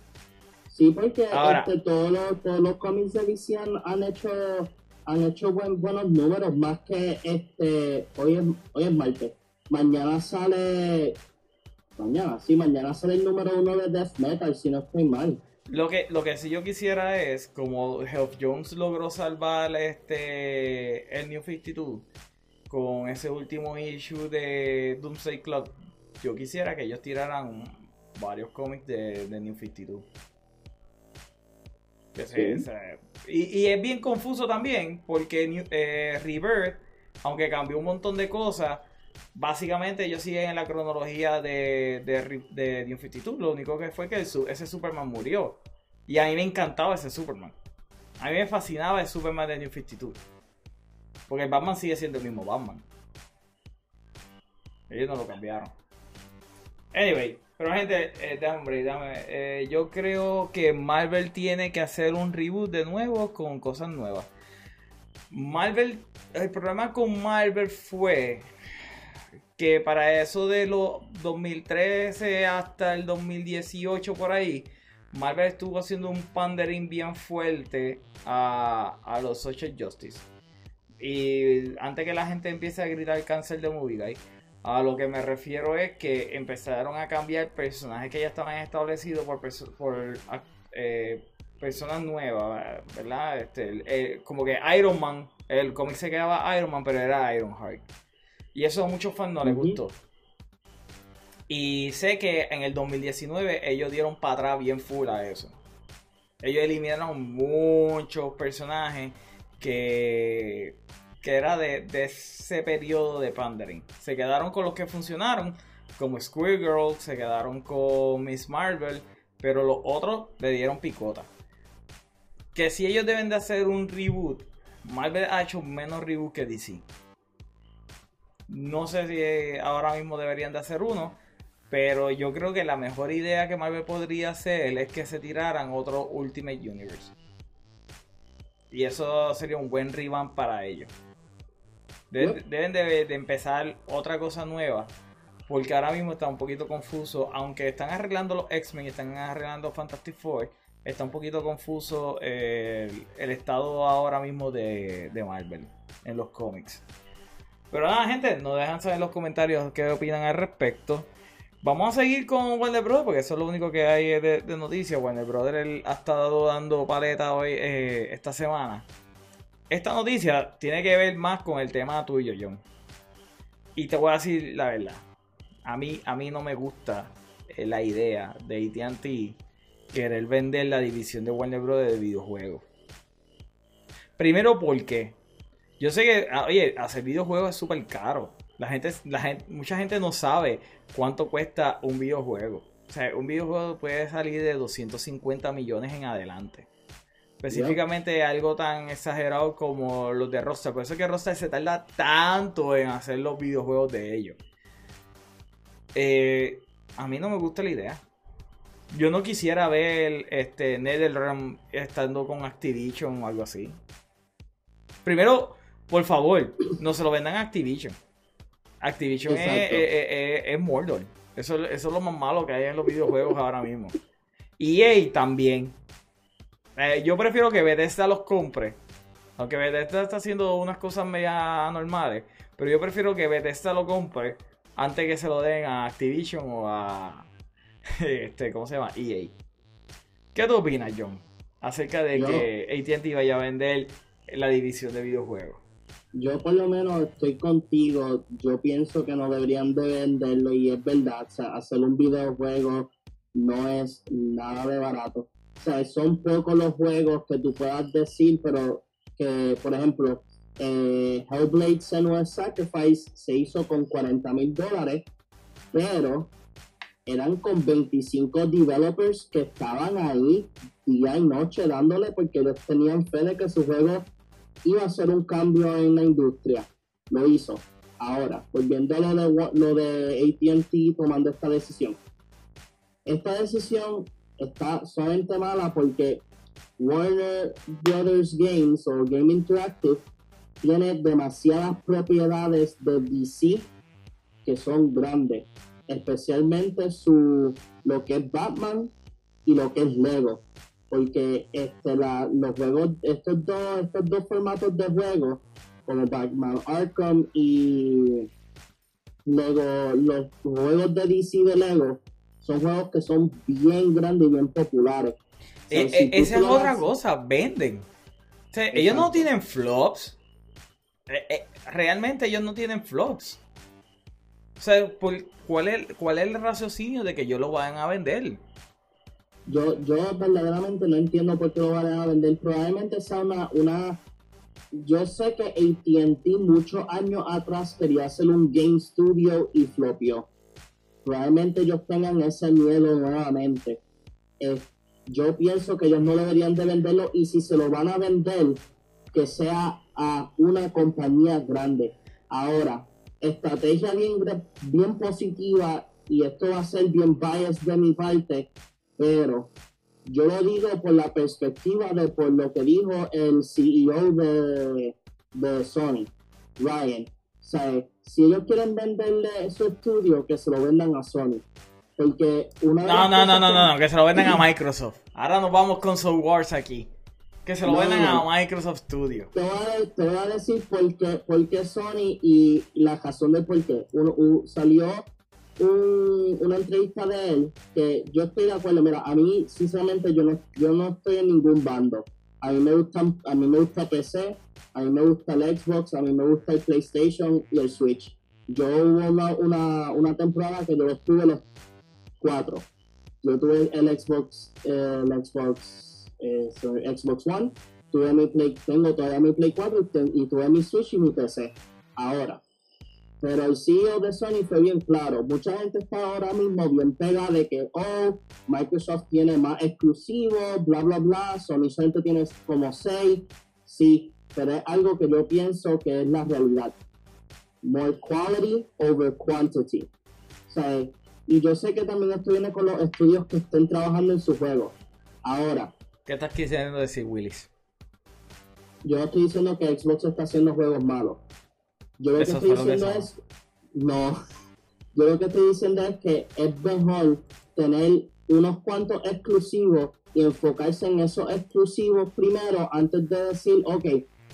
Sí, porque este, todos, los, todos los cómics de DC han hecho han hecho buenos números, más que este, hoy es, hoy es martes. Mañana sale, mañana, sí, mañana sale el número uno de Death Metal, si no estoy mal. Lo que, lo que sí yo quisiera es, como Health Jones logró salvar este el New 52 con ese último issue de Doomsday Club, yo quisiera que ellos tiraran varios cómics de, de New 52 y, es bien confuso también porque eh, Rebirth, aunque cambió un montón de cosas, básicamente ellos siguen en la cronología de, de, de New 52. Lo único que fue que ese Superman murió. Y a mí me encantaba ese Superman. A mí me fascinaba el Superman de New 52. Porque el Batman sigue siendo el mismo Batman. Ellos no lo cambiaron. Anyway, pero gente, eh, dame, eh, yo creo que Marvel tiene que hacer un reboot de nuevo con cosas nuevas. Marvel, el problema con Marvel fue que para eso de los 2013 hasta el 2018 por ahí, Marvel estuvo haciendo un pandering bien fuerte a, a los Social Justice. Y antes que la gente empiece a gritar cáncer de movie guy, a lo que me refiero es que empezaron a cambiar personajes que ya estaban establecidos por, por eh, personas nuevas, ¿verdad? Este, como que Iron Man, el cómic se quedaba Iron Man, pero era Iron Heart. Y eso a muchos fans no les gustó. Y sé que en el 2019 ellos dieron para atrás bien full a eso. Ellos eliminaron muchos personajes que que era de, ese periodo de pandering. Se quedaron con los que funcionaron, como Girl, se quedaron con Miss Marvel, pero los otros le dieron picota. Que si ellos deben de hacer un reboot, Marvel ha hecho menos reboot que DC. No sé si ahora mismo deberían de hacer uno, pero yo creo que la mejor idea que Marvel podría hacer es que se tiraran otro Ultimate Universe. Y eso sería un buen revamp para ellos. Deben, de, empezar otra cosa nueva. Porque ahora mismo está un poquito confuso. Aunque están arreglando los X-Men y están arreglando Fantastic Four. Está un poquito confuso eh, el, estado ahora mismo de, Marvel en los cómics. Pero nada, gente, nos dejan saber en los comentarios qué opinan al respecto. Vamos a seguir con Warner Brothers porque eso es lo único que hay de, noticias. Warner Brothers ha estado dando paleta hoy eh, esta semana. Esta noticia tiene que ver más con el tema tuyo, John. Y te voy a decir la verdad. A mí, a mí no me gusta eh, la idea de ATT querer vender la división de Warner Bros. de videojuegos. Primero porque yo sé que, ah, oye, hacer videojuegos es súper caro. La gente, la gente, mucha gente no sabe cuánto cuesta un videojuego. O sea, un videojuego puede salir de 250 millones en adelante. Específicamente algo tan exagerado como los de Rockstar. Por eso es que Rockstar se tarda tanto en hacer los videojuegos de ellos. Eh, a mí no me gusta la idea. Yo no quisiera ver este NetherRealm estando con Activision o algo así. Primero, por favor, no se lo vendan a Activision. Activision es, Mordor. Eso, eso es lo más malo que hay en los videojuegos ahora mismo. EA también. Eh, yo prefiero que Bethesda los compre. Aunque Bethesda está haciendo unas cosas media anormales. Pero yo prefiero que Bethesda lo compre antes que se lo den a Activision o a. Este, ¿Cómo se llama? EA. ¿Qué tú opinas, John? Acerca de que ATT vaya a vender la división de videojuegos. Yo por lo menos estoy contigo, yo pienso que no deberían de venderlo y es verdad, o sea, hacer un videojuego no es nada de barato. O sea, son pocos los juegos que tú puedas decir, pero que, por ejemplo, eh, Hellblade Senua's Sacrifice se hizo con 40 mil dólares, pero eran con 25 developers que estaban ahí día y noche dándole porque ellos tenían fe de que su juego iba a hacer un cambio en la industria. Lo hizo. Ahora, volviendo a lo de, lo de ATT tomando esta decisión. Esta decisión está solamente mala porque Warner Brothers Games o Game Interactive tiene demasiadas propiedades de DC que son grandes, especialmente su lo que es Batman y lo que es Lego, porque este los juegos estos dos estos dos formatos de juego como Batman Arkham y Lego los juegos de DC de Lego son juegos que son bien grandes y bien populares. Eh, eh, esa es otra cosa, venden. ellos no tienen flops. Eh, realmente ellos no tienen flops. O sea, ¿cuál, es, ¿cuál es el raciocinio de que ellos lo vayan a vender? Yo, yo verdaderamente no entiendo por qué lo vayan a vender. Probablemente sea una, una yo sé que ATT muchos años atrás quería hacer un game studio y flopió probablemente ellos tengan ese miedo nuevamente. Eh, yo pienso que ellos no deberían de venderlo y si se lo van a vender, que sea a una compañía grande. Ahora, estrategia bien, bien positiva y esto va a ser bien biased de mi parte, pero yo lo digo por la perspectiva de por lo que dijo el CEO de, de Sony, Ryan. O sea, si ellos quieren venderle su estudio, que se lo vendan a Sony. Porque una no, no, no, no, no, que se lo vendan a Microsoft. Ahora nos vamos con Soul Wars aquí. Que se lo vendan a Microsoft Studio. Te voy a, decir por qué, Sony y la razón de por qué. salió una entrevista de él que yo estoy de acuerdo. Mira, a mí, sinceramente, yo no, yo no estoy en ningún bando. A mí me gusta, a mí me gusta PC, a mí me gusta el Xbox, a mí me gusta el PlayStation y el Switch. Yo hubo una, una, temporada que yo los tuve los cuatro. Yo tuve el Xbox, el Xbox, eh, Xbox One, tuve mi Play, tengo todavía mi Play 4 y, y tuve mi Switch y mi PC. Ahora, pero el CEO de Sony fue bien claro. Mucha gente está ahora mismo bien pegada de que, oh, Microsoft tiene más exclusivos, bla, bla, bla. Sony solamente tiene como seis. Sí, pero es algo que yo pienso que es la realidad. More quality over quantity. O sea, y yo sé que también esto viene con los estudios que estén trabajando en su juego. Ahora. ¿Qué estás queriendo decir, Willis? Yo estoy diciendo que Xbox está haciendo juegos malos. Yo lo que estoy diciendo es, no, yo lo que estoy diciendo es que es mejor tener unos cuantos exclusivos y enfocarse en esos exclusivos primero antes de decir, ok,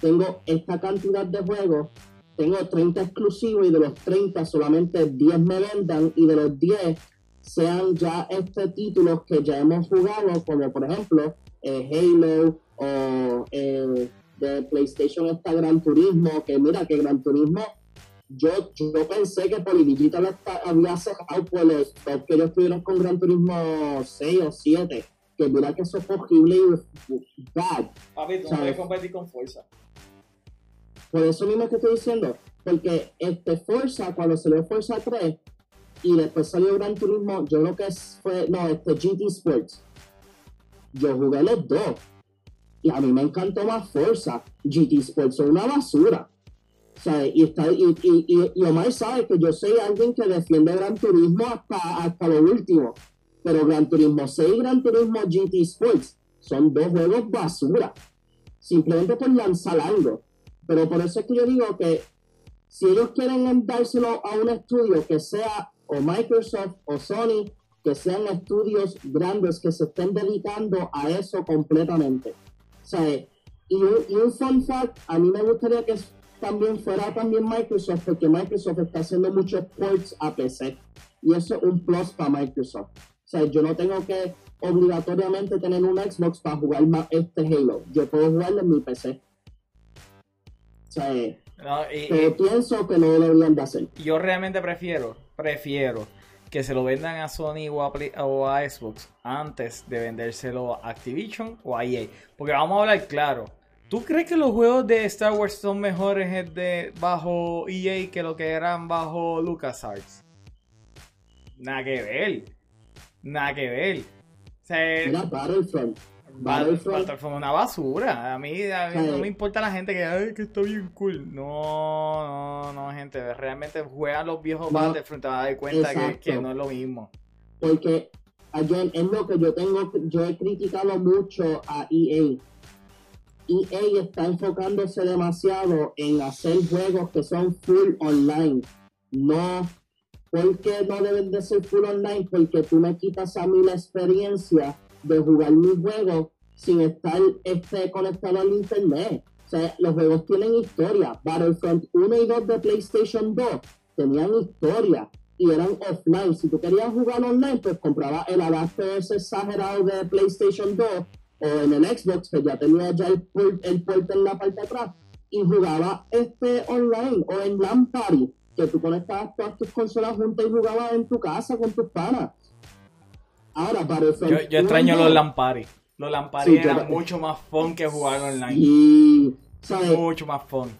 tengo esta cantidad de juegos, tengo 30 exclusivos y de los 30 solamente 10 me vendan y de los 10 sean ya estos títulos que ya hemos jugado, como por ejemplo eh, Halo o eh, de PlayStation está Gran Turismo, que mira que Gran Turismo, yo, yo pensé que Polydigital había cerrado por los top que ellos tuvieron con Gran Turismo 6 o 7, que mira que eso es posible y bad. Papi, tú no competir con fuerza. Por eso mismo que estoy diciendo, porque este Forza, cuando salió Forza 3 y después salió Gran Turismo, yo creo que fue, no, este GT Sports, yo jugué los dos y a mí me encantó más Forza. GT Sports es una basura. Y, está, y, y, y, Omar sabe que yo soy alguien que defiende Gran Turismo hasta, hasta lo último. Pero Gran Turismo 6 y Gran Turismo GT Sports son dos juegos basura. Simplemente por lanzar algo. Pero por eso es que yo digo que si ellos quieren dárselo a un estudio que sea o Microsoft o Sony, que sean estudios grandes que se estén dedicando a eso completamente y un, fun fact, a mí me gustaría que también fuera también Microsoft, porque Microsoft está haciendo muchos ports a PC. Y eso es un plus para Microsoft. O sea, yo no tengo que obligatoriamente tener un Xbox para jugar este Halo. Yo puedo jugarlo en mi PC. pero pienso que no deberían de hacer. Yo realmente prefiero, prefiero que se lo vendan a Sony o a, Xbox antes de vendérselo a Activision o a EA. Porque vamos a hablar claro. ¿Tú crees que los juegos de Star Wars son mejores de, bajo EA que lo que eran bajo LucasArts? Nada que ver. Nada que ver. O Battlefront. Battlefront fue una basura. A mí, no me importa la gente que, Ay, que está bien cool. No, no, no, gente. Realmente juega los viejos Battlefront te vas a dar cuenta que, no es lo mismo. Porque, again, es lo que yo tengo. Yo he criticado mucho a EA. EA está enfocándose demasiado en hacer juegos que son full online. No, porque no deben de ser full online? Porque tú me quitas a mí la experiencia de jugar mi juego sin estar este, conectado al internet. O sea, los juegos tienen historia. Battlefront 1 y 2 de PlayStation 2 tenían historia y eran offline. Si tú querías jugar online, pues compraba el adapter ese exagerado de PlayStation 2 o en el Xbox, que ya tenía ya el, el puerto en la parte de atrás, y jugaba este online o en LAN Party, que tú conectabas todas tus consolas juntas y jugabas en tu casa con tus panas. Ahora, Yo, yo extraño los Lampari. Los Lampari eran mucho más fun que jugar online. Y, Mucho más fun.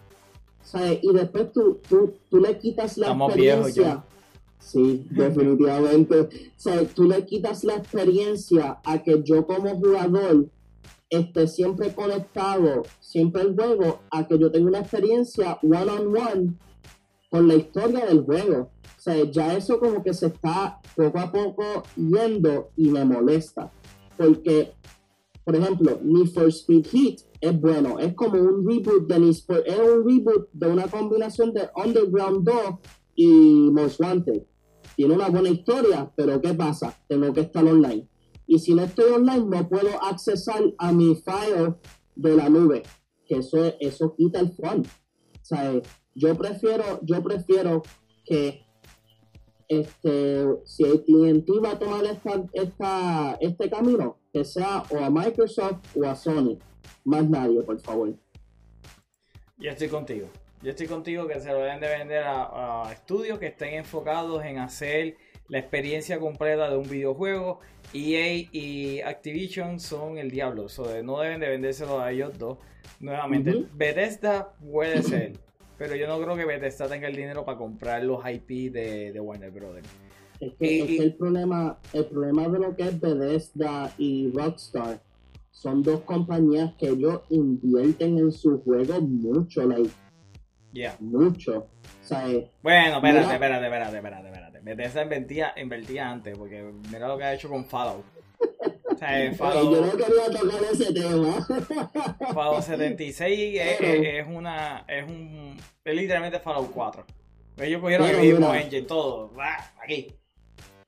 ¿sabes? Y después tú, tú, tú le quitas la Estamos experiencia. Viejos Sí, definitivamente. ¿sabes? Tú le quitas la experiencia a que yo como jugador esté siempre conectado, siempre el juego, a que yo tenga una experiencia one on one con la historia del juego. O sea, ya eso como que se está poco a poco yendo y me molesta. Porque, por ejemplo, Need for Speed Heat es bueno. Es como un reboot de Need for, es un reboot de una combinación de Underground 2 y Most Wanted. Tiene una buena historia, pero ¿qué pasa? Tengo que estar online. Y si no estoy online, no puedo accesar a mi file de la nube. Que eso, eso quita el fun. Sea, yo prefiero, yo prefiero que este, si cliente va a tomar esta, este camino, que sea o a Microsoft o a Sony. Más nadie, por favor. Yo estoy contigo. Yo estoy contigo que se lo deben de vender a, estudios que estén enfocados en hacer la experiencia completa de un videojuego. EA y Activision son el diablo. no deben de vendérselo a ellos dos. Nuevamente, Bethesda puede ser pero yo no creo que Bethesda tenga el dinero para comprar los IP de, Warner Brothers. Es que, el problema, el problema de lo que es Bethesda y Rockstar son dos compañías que ellos invierten en sus juegos mucho, like, mucho. O bueno, espérate, espérate, espérate, espérate, espérate. Bethesda invertía, invertía antes, porque mira lo que ha hecho con Fallout. Yo no quería tocar ese tema. Fallout 76 es, una. Es un. Es literalmente Fallout 4. Ellos cogieron el mismo engine, todo. Aquí.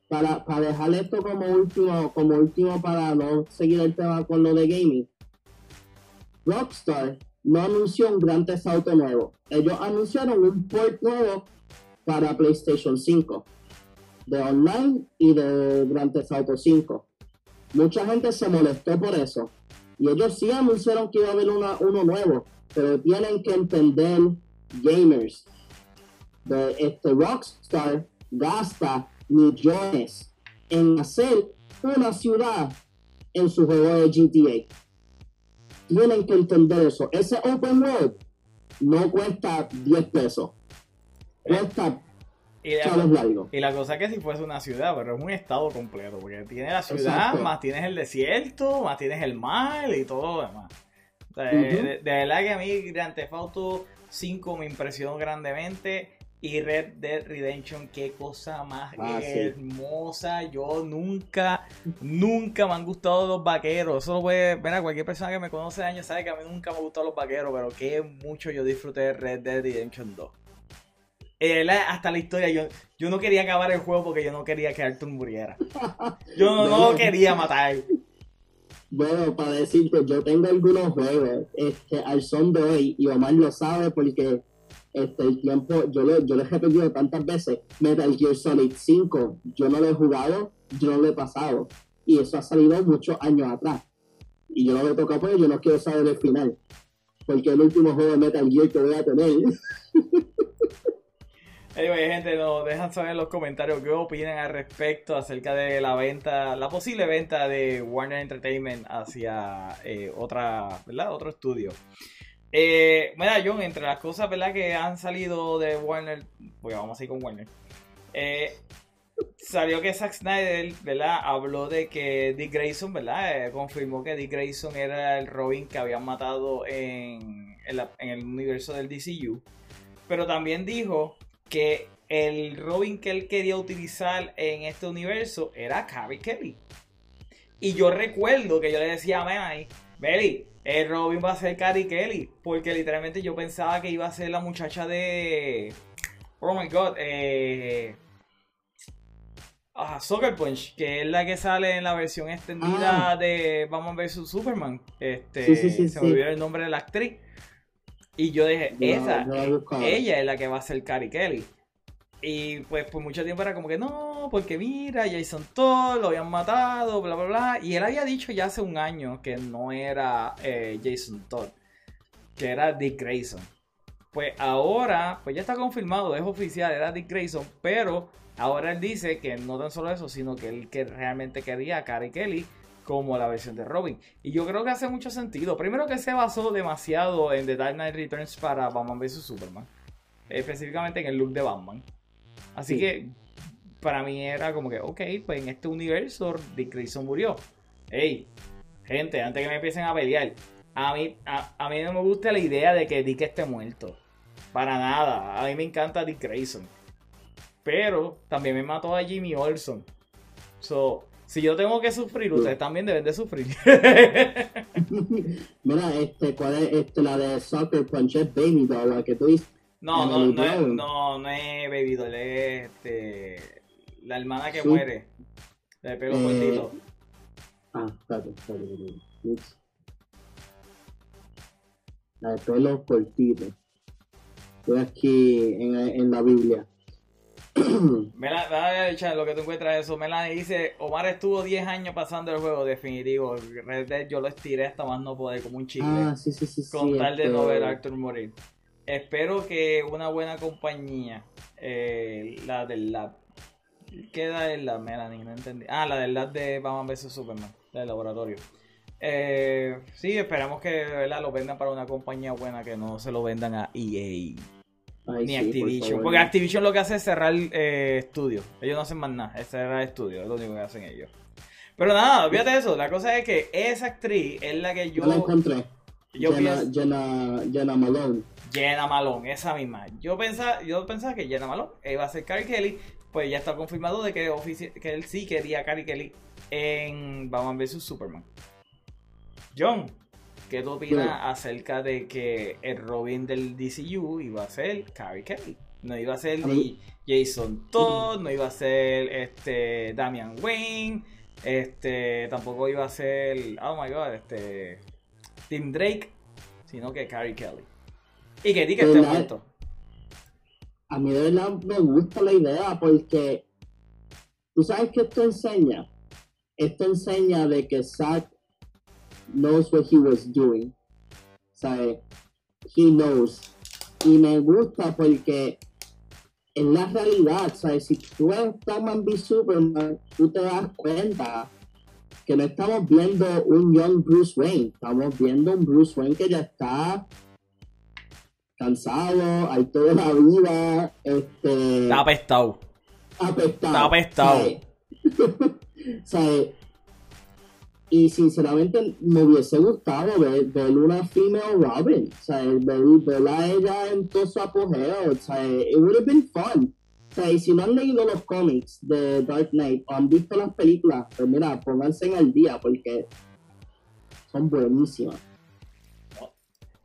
Para, para dejar esto como último, como último para no seguir el tema con lo de gaming. Rockstar no anunció un Grand Theft Auto nuevo. Ellos anunciaron un port nuevo para PlayStation 5. De online y de Grand Theft Auto 5 Mucha gente se molestó por eso. Y ellos sí anunciaron que iba a haber una, uno nuevo, pero tienen que entender, gamers, de este Rockstar gasta millones en hacer una ciudad en su juego de GTA. Tienen que entender eso. Ese open world no cuesta 10 pesos. Cuesta y la, y la cosa es que si fuese una ciudad, pero es un estado completo, porque tiene la ciudad, más tienes el desierto, más tienes el mar y todo lo demás. de, verdad que a mí Grand Theft Auto 5 me impresionó grandemente y Red Dead Redemption, qué cosa más ah, hermosa. Yo nunca, nunca me han gustado los vaqueros. Eso lo puede ver a cualquier persona que me conoce de años, sabe que a mí nunca me han gustado los vaqueros, pero qué mucho yo disfruté de Red Dead Redemption 2 hasta la historia, yo, yo no quería acabar el juego porque yo no quería que Arthur muriera. Yo no, quería matar. Bueno, para decirte, yo tengo algunos juegos este, al son de hoy, y Omar lo sabe porque este, el tiempo, yo lo, yo lo he repetido tantas veces, Metal Gear Solid 5, yo no lo he jugado, yo no lo he pasado. Y eso ha salido muchos años atrás. Y yo no lo he tocado porque yo no quiero saber el final porque el último juego de Metal Gear que voy a tener. Anyway, gente, nos dejan saber en los comentarios qué opinan al respecto acerca de la venta, la posible venta de Warner Entertainment hacia eh, otra, ¿verdad? Otro estudio. Eh, mira, John, entre las cosas, ¿verdad? Que han salido de Warner, pues vamos a ir con Warner. Eh, salió que Zack Snyder, ¿verdad? Habló de que Dick Grayson, ¿verdad? Eh, confirmó que Dick Grayson era el Robin que habían matado en el universo del DCU. Pero también dijo que el Robin que él quería utilizar en este universo era Carrie Kelly. Y yo recuerdo que yo le decía a Melanie, Belly, el Robin va a ser Carrie Kelly. Porque literalmente yo pensaba que iba a ser la muchacha de... Oh my god, eh... Ah, Soccer Punch, que es la que sale en la versión extendida ah. de Batman vs Superman. Este, se me olvidó el nombre de la actriz. Y yo dije, esa, ella es la que va a ser Carrie Kelly. Y pues por mucho tiempo era como que no, porque mira, Jason Todd lo habían matado, bla, bla, bla. Y él había dicho ya hace un año que no era eh, Jason Todd, que era Dick Grayson. Pues ahora, pues ya está confirmado, es oficial, era Dick Grayson, pero ahora él dice que no tan solo eso, sino que él que realmente quería a Carrie Kelly como la versión de Robin. Y yo creo que hace mucho sentido. Primero que se basó demasiado en The Dark Knight Returns para Batman vs Superman. Específicamente en el look de Batman. Así que para mí era como que, ok, pues en este universo Dick Grayson murió. Ey, gente, antes que me empiecen a pelear, a mí, a, mí no me gusta la idea de que Dick esté muerto. Para nada. A mí me encanta Dick Grayson. Pero también me mató a Jimmy Olson. So, si yo tengo que sufrir, ustedes también deben de sufrir. Mira, este, ¿cuál es este, la de Soccer Punch? Baby Doll, la que tú dices. No, no, no, es, no, no es Baby Doll, es este, la hermana que muere. De pelo eh, cortito. Ah, espérate, espérate, La de pelo cortito. Estoy aquí en, en la Biblia. Melanie, lo que tú encuentras eso. Melanie dice: Omar estuvo 10 años pasando el juego definitivo. Red Dead yo lo estiré hasta más no poder, como un chicle. Ah, sí, sí, sí, con tal de no ver a Arthur morir. Espero que una buena compañía, eh, la del lab. Queda en la Melanie, no entendí. Ah, la del lab de Batman vs Superman, del laboratorio. Eh, sí, esperamos que lo vendan para una compañía buena, que no se lo vendan a EA ni Activision. porque Activision lo que hace es cerrar eh, estudios. Ellos no hacen más nada, es cerrar estudios, es lo único que hacen ellos. Pero nada, fíjate eso. La cosa es que esa actriz es la que yo. la encontré. Yo Jenna, Jenna, Jenna, Malone. Jenna Malone, esa misma. Yo pensaba, yo pensaba que Jenna Malone iba a ser Carrie Kelly. Pues ya está confirmado de que, que él sí quería a Carrie Kelly en Batman vs Superman. John, ¿Qué tú opinas acerca de que el Robin del DCU iba a ser Carrie Kelly? No iba a ser ni Jason Todd, no iba a ser este Damian Wayne, este tampoco iba a ser, oh my god, este Tim Drake, sino que Carrie Kelly. Y que di que esté muerto. A mí de verdad me gusta la idea porque tú sabes que esto enseña. Esto enseña de que Zack knows what he was doing. O he knows. Y me gusta porque en la realidad, ¿sabes? Si tú ves Batman v Superman, tú te das cuenta que no estamos viendo un young Bruce Wayne, estamos viendo un Bruce Wayne que ya está cansado, hay toda la vida, este... Está apestado. Apestado. Está apestado. ¿sabes? Y sinceramente me hubiese gustado ver, ver una female Robin, o sea, ver, verla a ella en todo su apogeo, o sea, it would have been fun. O sea, y si no han leído los cómics de Dark Knight o han visto las películas, pues mira, pónganse en el día porque son buenísimas.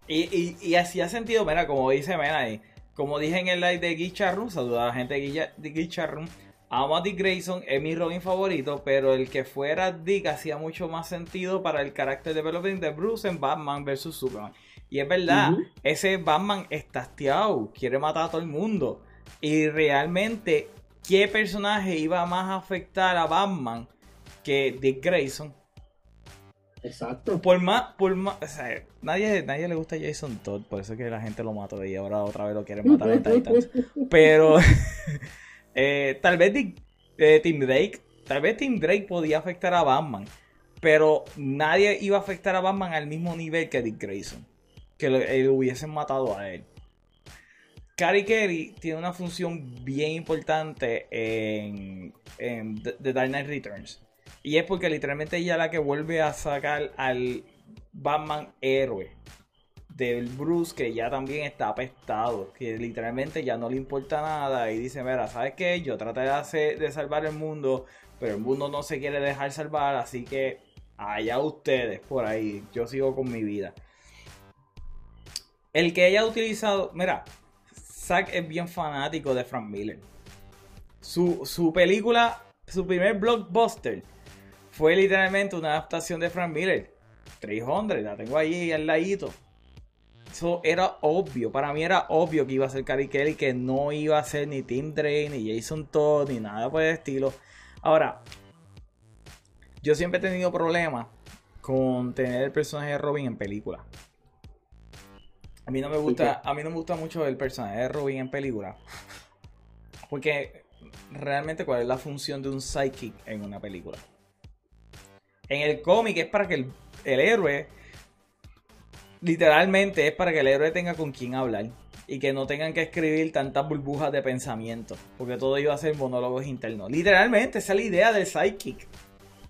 Y, y, y así ha sentido, mira, como dice Mena como dije en el live de Guicharrum, saluda a la gente de Guicharrum, Amo a Dick Grayson, es mi Robin favorito, pero el que fuera Dick hacía mucho más sentido para el carácter development de Bruce en Batman vs Superman. Y es verdad, ese Batman está hastiado, quiere matar a todo el mundo. Y realmente, ¿qué personaje iba más a afectar a Batman que Dick Grayson? Exacto. Por más, por más, o sea, nadie, nadie le gusta a Jason Todd, por eso es que la gente lo mató y ahora otra vez lo quieren matar en Titans. Pero eh, tal vez eh, Tim Drake, tal vez Tim Drake podía afectar a Batman, pero nadie iba a afectar a Batman al mismo nivel que Dick Grayson, que lo, hubiesen matado a él. Carrie Kelly tiene una función bien importante en, en The Dark Knight Returns. Y es porque literalmente ella es la que vuelve a sacar al Batman héroe del Bruce que ya también está apestado, que literalmente ya no le importa nada y dice, mira, ¿sabes qué? Yo traté de, hacer, de salvar el mundo, pero el mundo no se quiere dejar salvar, así que allá ustedes por ahí, yo sigo con mi vida. El que haya utilizado, mira, Zack es bien fanático de Frank Miller. Su, su película, su primer blockbuster fue literalmente una adaptación de Frank Miller. 300, la tengo ahí al ladito. Eso era obvio, para mí era obvio que iba a ser Carrie Kelly, que no iba a ser ni Tim Drake, ni Jason Todd, ni nada por el estilo. Ahora, yo siempre he tenido problemas con tener el personaje de Robin en película. A mí no me gusta, a mí no me gusta mucho el personaje de Robin en película. Porque realmente cuál es la función de un psychic en una película. En el cómic es para que el, héroe, literalmente es para que el héroe tenga con quién hablar y que no tengan que escribir tantas burbujas de pensamiento, porque todo iba a ser monólogos internos. Literalmente, esa es la idea del psychic,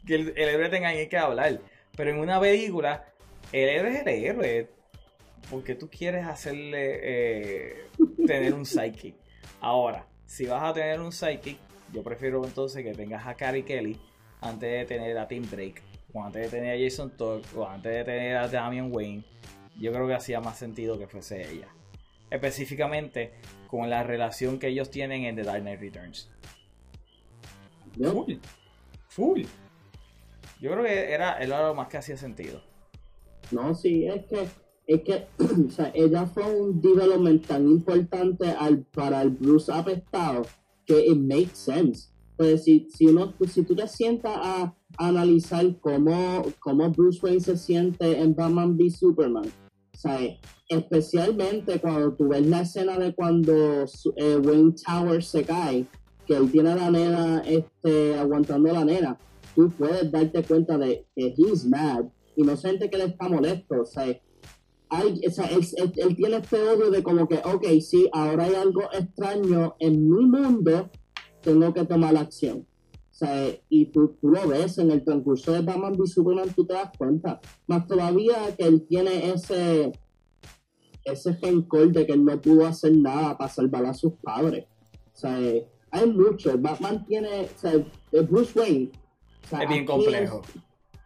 que el, héroe tenga que hablar. Pero en una película, el héroe es el héroe, porque tú quieres hacerle eh, tener un psychic. Ahora, si vas a tener un psychic, yo prefiero entonces que tengas a Carrie Kelly antes de tener a Tim Drake, o antes de tener a Jason Todd, o antes de tener a Damian Wayne, yo creo que hacía más sentido que fuese ella. Específicamente con la relación que ellos tienen en The Dark Knight Returns. Full. Full. Yo creo que era, era lo más que hacía sentido. No, sí, es que, es que o sea, ella fue un development tan importante al, para el Bruce apestado que it makes sense. Pues si, si, uno, si tú te sientas a, analizar cómo, cómo Bruce Wayne se siente en Batman v Superman, ¿sabes? especialmente cuando tú ves la escena de cuando eh, Wayne Tower se cae, que él tiene a la nena este, aguantando la nena, tú puedes darte cuenta de que he's mad y no siente que él está molesto, o sea, hay, o sea él, él, tiene este odio de como que, ok, sí, ahora hay algo extraño en mi mundo tengo que tomar la acción. O sea, y tú, tú, lo ves en el transcurso de Batman v Superman, tú te das cuenta. Más todavía que él tiene ese ese rencor de que él no pudo hacer nada para salvar a sus padres. O sea, hay mucho. Batman tiene, o sea, Bruce Wayne. es bien complejo.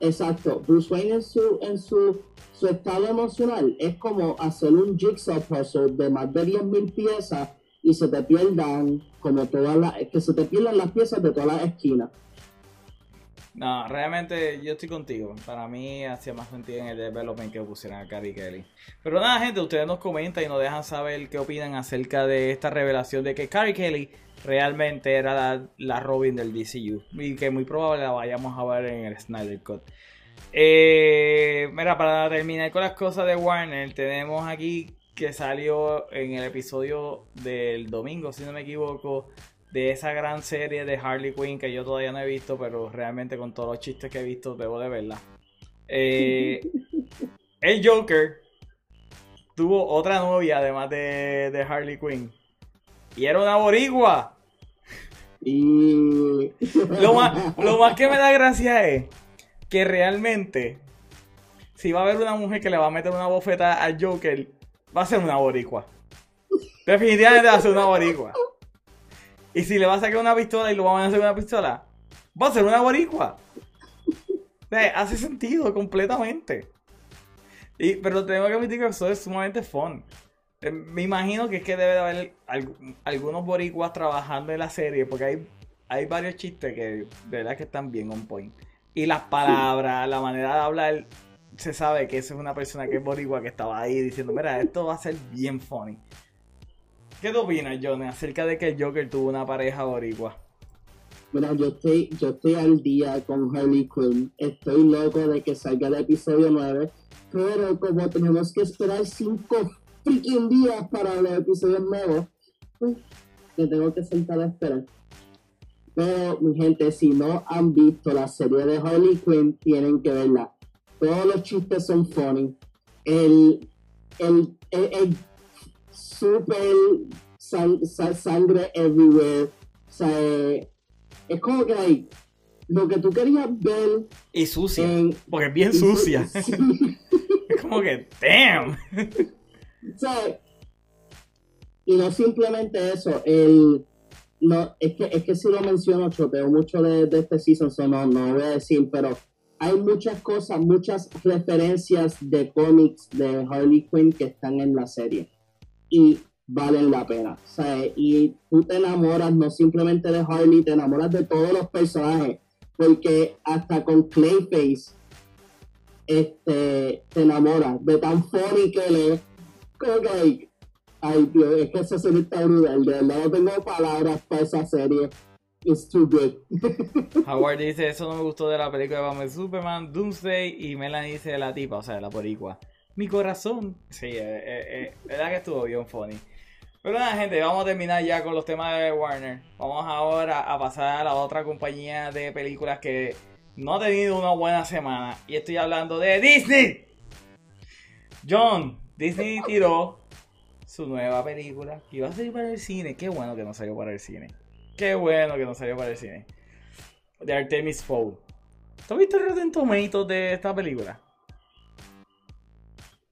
exacto. Bruce Wayne en su, en su, su estado emocional es como hacer un jigsaw puzzle de más de 10.000 piezas y se te pierdan como todas las, que se te pierdan las piezas de todas las esquinas. No, realmente yo estoy contigo. Para mí hacía más sentido en el development que pusieran a Carrie Kelly. Pero nada, gente, ustedes nos comentan y nos dejan saber qué opinan acerca de esta revelación de que Carrie Kelly realmente era la, Robin del DCU. Y que muy probable la vayamos a ver en el Snyder Cut. Eh, mira, para terminar con las cosas de Warner, tenemos aquí que salió en el episodio del domingo, si no me equivoco, de esa gran serie de Harley Quinn que yo todavía no he visto, pero realmente con todos los chistes que he visto debo de verla. Eh, el Joker tuvo otra novia además de, de Harley Quinn. Y era una boricua. Y... Lo más, lo más que me da gracia es que realmente, si va a haber una mujer que le va a meter una bofeta al Joker, va a ser una boricua. Definitivamente va a ser una boricua. Y si le va a sacar una pistola y lo van a hacer una pistola, va a ser una boricua. hace sentido completamente. Y, pero tengo que admitir que eso es sumamente fun. Eh, me imagino que es que debe de haber algunos boricuas trabajando en la serie, porque hay, hay varios chistes que de verdad que están bien on point. Y las palabras, la manera de hablar, se sabe que esa es una persona que es boricua que estaba ahí diciendo, mira, esto va a ser bien funny. ¿Qué te opinas, Johnny, acerca de que el Joker tuvo una pareja boricua? Mira, yo estoy, yo estoy al día con Harley Quinn. Estoy loco de que salga el episodio 9. Pero como tenemos que esperar 5 freaking días para los episodios nuevos, pues me tengo que sentar a esperar. Pero, mi gente, si no han visto la serie de Harley Quinn, tienen que verla. Todos los chistes son funny. El, el, el, super sangre everywhere. O sea, es como que hay lo que tú querías ver. Y sucia. porque es bien sucia. es como que, damn. O sea, y no simplemente eso, el. No, es que, es que si lo menciono, choteo mucho de, de este season, so no, no voy a decir, pero hay muchas cosas, muchas referencias de cómics de Harley Quinn que están en la serie. Y valen la pena. O y tú te enamoras no simplemente de Harley, te enamoras de todos los personajes. Porque hasta con Clayface este, te enamoras de tan funny que le que ay Dios, es que esa serie está brutal, de verdad no tengo palabras para esa serie. It's too good. Howard dice, eso no me gustó de la película de Batman Superman, Doomsday, y Melanie dice la tipa, o sea, de la poricua. Mi corazón. Sí, eh, eh, eh, verdad que estuvo bien funny. Pero nada, gente, vamos a terminar ya con los temas de Warner. Vamos ahora a pasar a la otra compañía de películas que no ha tenido una buena semana. Y estoy hablando de Disney. John, Disney tiró su nueva película que iba a salir para el cine. Qué bueno que no salió para el cine. Qué bueno que no salió para el cine. De Artemis Fowl. ¿Tú has visto el Rotten Tomatoes de esta película?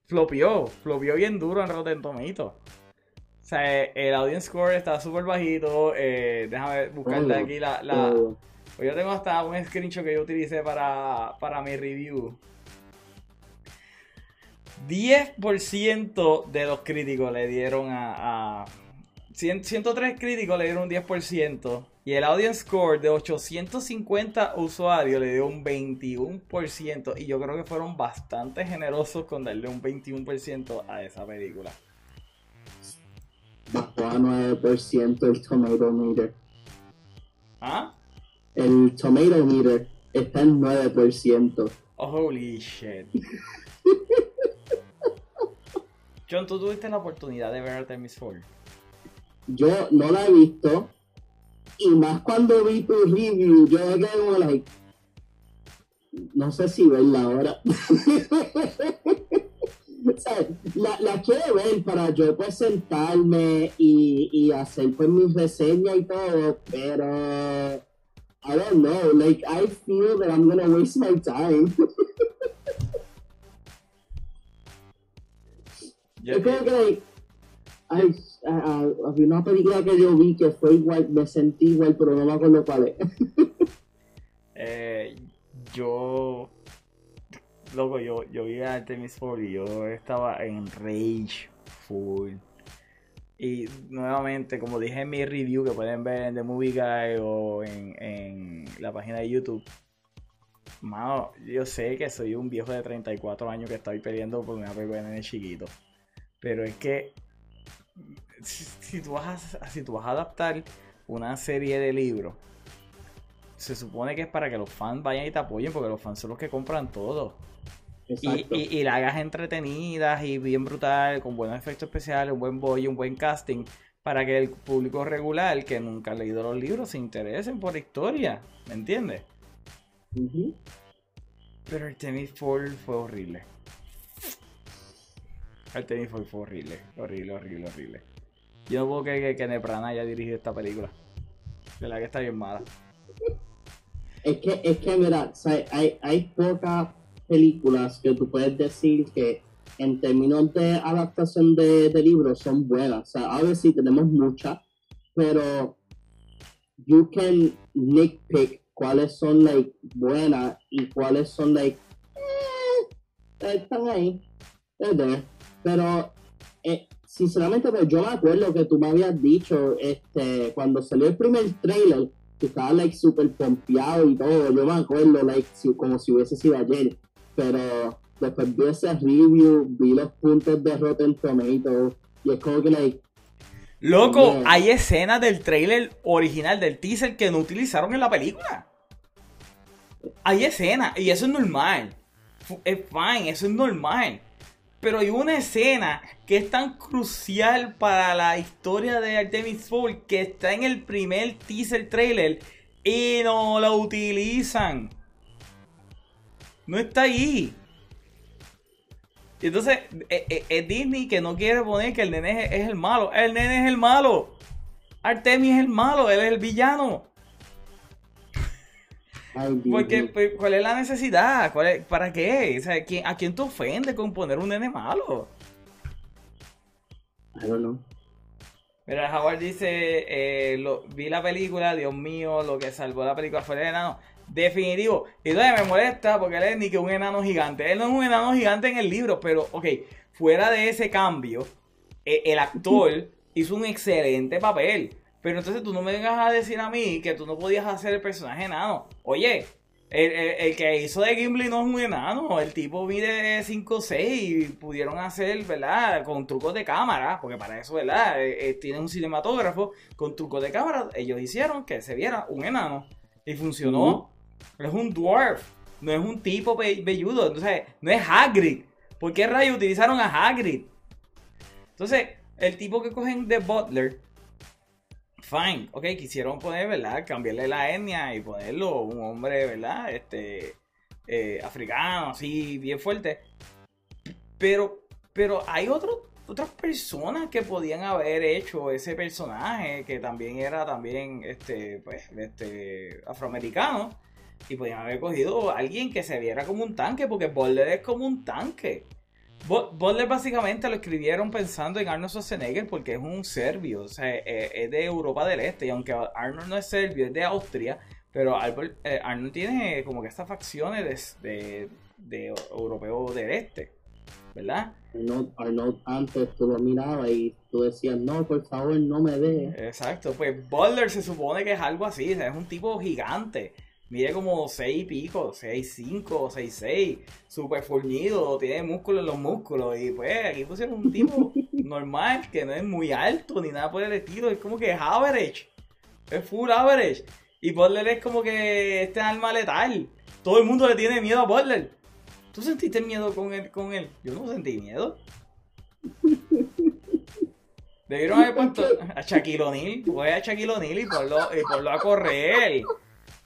Flopió, flopió bien duro en Rotten Tomatoes. O sea, el audience score está súper bajito. Eh, déjame buscarle aquí la. la... Pues yo tengo hasta un screenshot que yo utilicé para, para mi review. 10% de los críticos le dieron a, a 103 críticos le dieron un 10% y el audience score de 850 usuarios le dio un 21% y yo creo que fueron bastante generosos con darle un 21% a esa película bajó a 9% el tomato meter. ¿Ah? El tomato meter está en 9%. holy shit. John, ¿tú tuviste la oportunidad de ver Artemis Fowl? Yo no la he visto. Y más cuando vi tu review, yo me quedé como like. No sé si verla ahora. la, la, quiero ver para yo pues sentarme y, y hacer pues mis reseñas y todo, pero I don't know, like I feel that I'm gonna waste my time. Yo creo que hay, había una película que yo vi que fue igual, me sentí igual, pero no me acuerdo cuál es. eh, yo loco, yo, yo vi a Artemis y yo estaba en rage full. Y nuevamente, como dije en mi review que pueden ver en The Movie Guy o en, la página de YouTube, mano, yo sé que soy un viejo de 34 años que estoy peleando por una película el chiquito. Pero es que si, tú vas a, si tú vas a adaptar una serie de libros, se supone que es para que los fans vayan y te apoyen, porque los fans son los que compran todo. Y, la hagas entretenida y bien brutal, con buenos efectos especiales, un buen boy, un buen casting, para que el público regular que nunca ha leído los libros se interesen por la historia, ¿me entiendes? Pero Artemis Fowl fue horrible. Artemis Fowl fue horrible, horrible, horrible, horrible. Yo no puedo creer que Neprana haya dirigido esta película. De la que está bien mala. Es que, es que mira, hay, hay pocas películas que tú puedes decir que en términos de adaptación de, libros son buenas. O sea, a ver si tenemos muchas, pero you can nitpick cuáles son like buenas y cuáles son like eh, están ahí. Pero eh, sinceramente pues, yo me acuerdo que tú me habías dicho este cuando salió el primer trailer que estaba like super pompeado y todo, yo me acuerdo like como si hubiese sido ayer pero después vi ese review, vi los puntos de Rotten Tomatoes y es como que like, Loco, hay escenas del trailer original del teaser que no utilizaron en la película. Hay escenas, y eso es normal. Es fine, eso es normal. Pero hay una escena que es tan crucial para la historia de Artemis Fowl que está en el primer teaser trailer y no la utilizan. No está ahí. Entonces, eh, eh, es, Disney que no quiere poner que el nene es, el malo. El nene es el malo. Artemis es el malo, él es el villano. Porque, pues, ¿cuál es la necesidad? ¿Para qué? ¿a quién te ofende con poner un nene malo? I don't know. Mira, Howard dice, eh, vi la película, Dios mío, lo que salvó la película fue el enano. Definitivo. Y entonces me molesta porque él es ni que un enano gigante. Él no es un enano gigante en el libro, pero, ok, fuera de ese cambio, e, el actor hizo un excelente papel. Pero entonces tú no me vengas a decir a mí que tú no podías hacer el personaje enano. Oye, el, que hizo de Gimli no es un enano. El tipo mide 5'6 y pudieron hacer, ¿verdad? Con trucos de cámara, porque para eso, ¿verdad? Eh, eh, tiene un cinematógrafo con trucos de cámara. Ellos hicieron que se viera un enano. Y funcionó. Es un dwarf. No es un tipo velludo. Entonces, no es Hagrid. ¿Por qué rayos utilizaron a Hagrid? Entonces, el tipo que cogen de Butler fine, ok, quisieron poner, ¿verdad? Cambiarle la etnia y ponerlo un hombre, ¿verdad? Este, eh, africano, así, bien fuerte. Pero, pero hay otras personas que podían haber hecho ese personaje, que también era también, este, pues, este, afroamericano. Y podían haber cogido a alguien que se viera como un tanque, porque Boulder es como un tanque. Butler básicamente lo escribieron pensando en Arnold Schwarzenegger porque es un serbio, o sea, eh, es de Europa del Este y aunque Arnold no es serbio, es de Austria, pero eh, Arnold tiene como que estas facciones de, europeo del Este, ¿verdad? Arnold, antes tú lo mirabas y tú decías, no, por favor, no me dejes. Exacto, pues Butler se supone que es algo así, es un tipo gigante mide como 6 y pico, 6, 5, 6, 6, súper fornido, tiene músculo en los músculos. Y pues aquí pusieron un tipo normal que no es muy alto ni nada por el estilo, es como que es average, es full average. Y Butler es como que este alma letal. Todo el mundo le tiene miedo a Butler. ¿Tú sentiste miedo con él? Con él? Yo no sentí miedo. Debieron haber puesto a Shaquille O'Neal, voy a Shaquille O'Neal y ponlo, y ponlo a correr.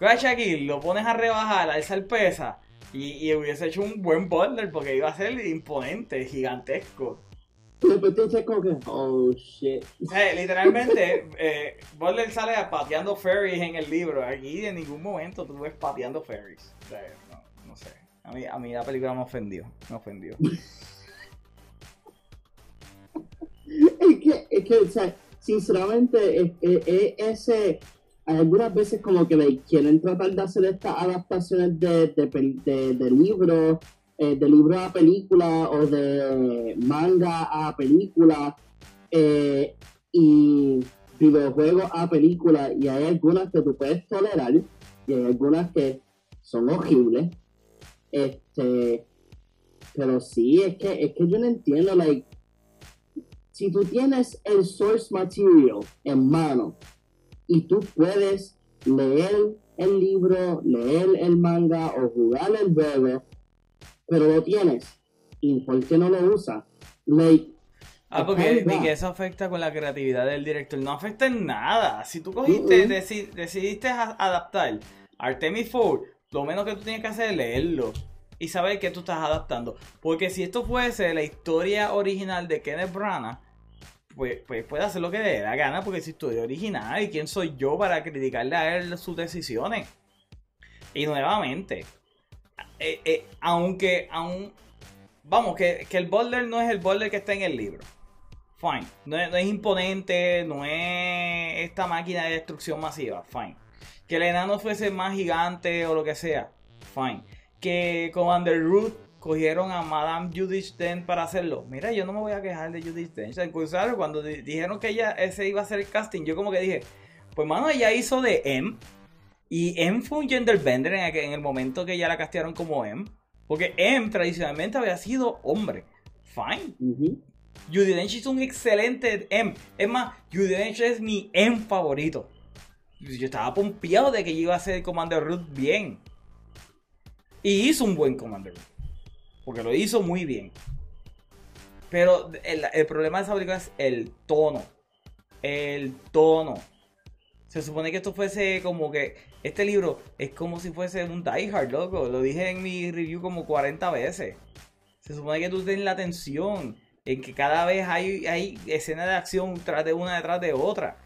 Coge aquí, lo pones a rebajar, a alzar pesa y, y, hubiese hecho un buen boulder porque iba a ser imponente, gigantesco. oh shit. literalmente, eh, Boulder sale pateando ferries en el libro. Aquí en ningún momento tú ves pateando ferries. O sea, no, no, sé. A mí, a mí la película me ofendió. Me ofendió. es que, es que, o sea, sinceramente, ese algunas veces como que me quieren tratar de hacer estas adaptaciones de, de, de, libros, eh, de libro a película o de manga a película eh, y videojuegos a película y hay algunas que tú puedes tolerar y hay algunas que son horribles. Este, pero sí, es que, es que yo no entiendo, like, si tú tienes el source material en mano y tú puedes leer el libro, leer el manga o jugar el juego, pero lo tienes. ¿Y por qué no lo usas? ah, porque que eso afecta con la creatividad del director. No afecta en nada. Si tú cogiste, decidiste adaptar Artemis Fowl, lo menos que tú tienes que hacer es leerlo y saber que tú estás adaptando. Porque si esto fuese la historia original de Kenneth Branagh, pues, pues, puede hacer lo que le dé la gana porque es historia original y quién soy yo para criticarle a él sus decisiones. Y nuevamente, eh, eh, aunque aún, vamos, que, el boulder no es el boulder que está en el libro. Fine. No es, no es, imponente, no es esta máquina de destrucción masiva. Fine. Que el enano fuese más gigante o lo que sea. Fine. Que Commander Root cogieron a Madame Judith Dent para hacerlo. Mira, yo no me voy a quejar de Judith Dent. incluso cuando dijeron que ella ese iba a ser el casting, yo como que dije, pues mano, ella hizo de M. Y M fue un genderbender en, en el momento que ya la castearon como M. Porque M tradicionalmente había sido hombre. Fine. Judy Dench es un excelente M. Es más, Judy Dench es mi M favorito. Yo estaba pompeado de que iba a hacer Commander Root bien. Y hizo un buen Commander Root. Porque lo hizo muy bien. Pero el, el problema de esa película es el tono. El tono. Se supone que esto fuese como que. Este libro es como si fuese un Die Hard, loco. Lo dije en mi review como 40 veces. Se supone que tú tienes la atención en que cada vez hay, hay escenas de acción tras de una detrás de otra.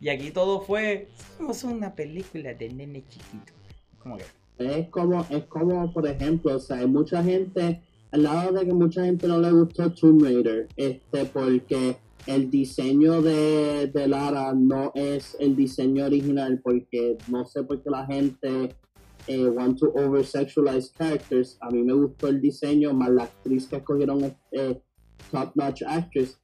Y aquí todo fue. Somos una película de nene chiquito. Como que. Es como, es como, por ejemplo, o sea, hay mucha gente. Al lado de que mucha gente no le gustó Tomb Raider, este, porque el diseño de, Lara no es el diseño original porque no sé por qué la gente eh, want to over sexualize characters. A mí me gustó el diseño, más la actriz que escogieron eh, top notch actress.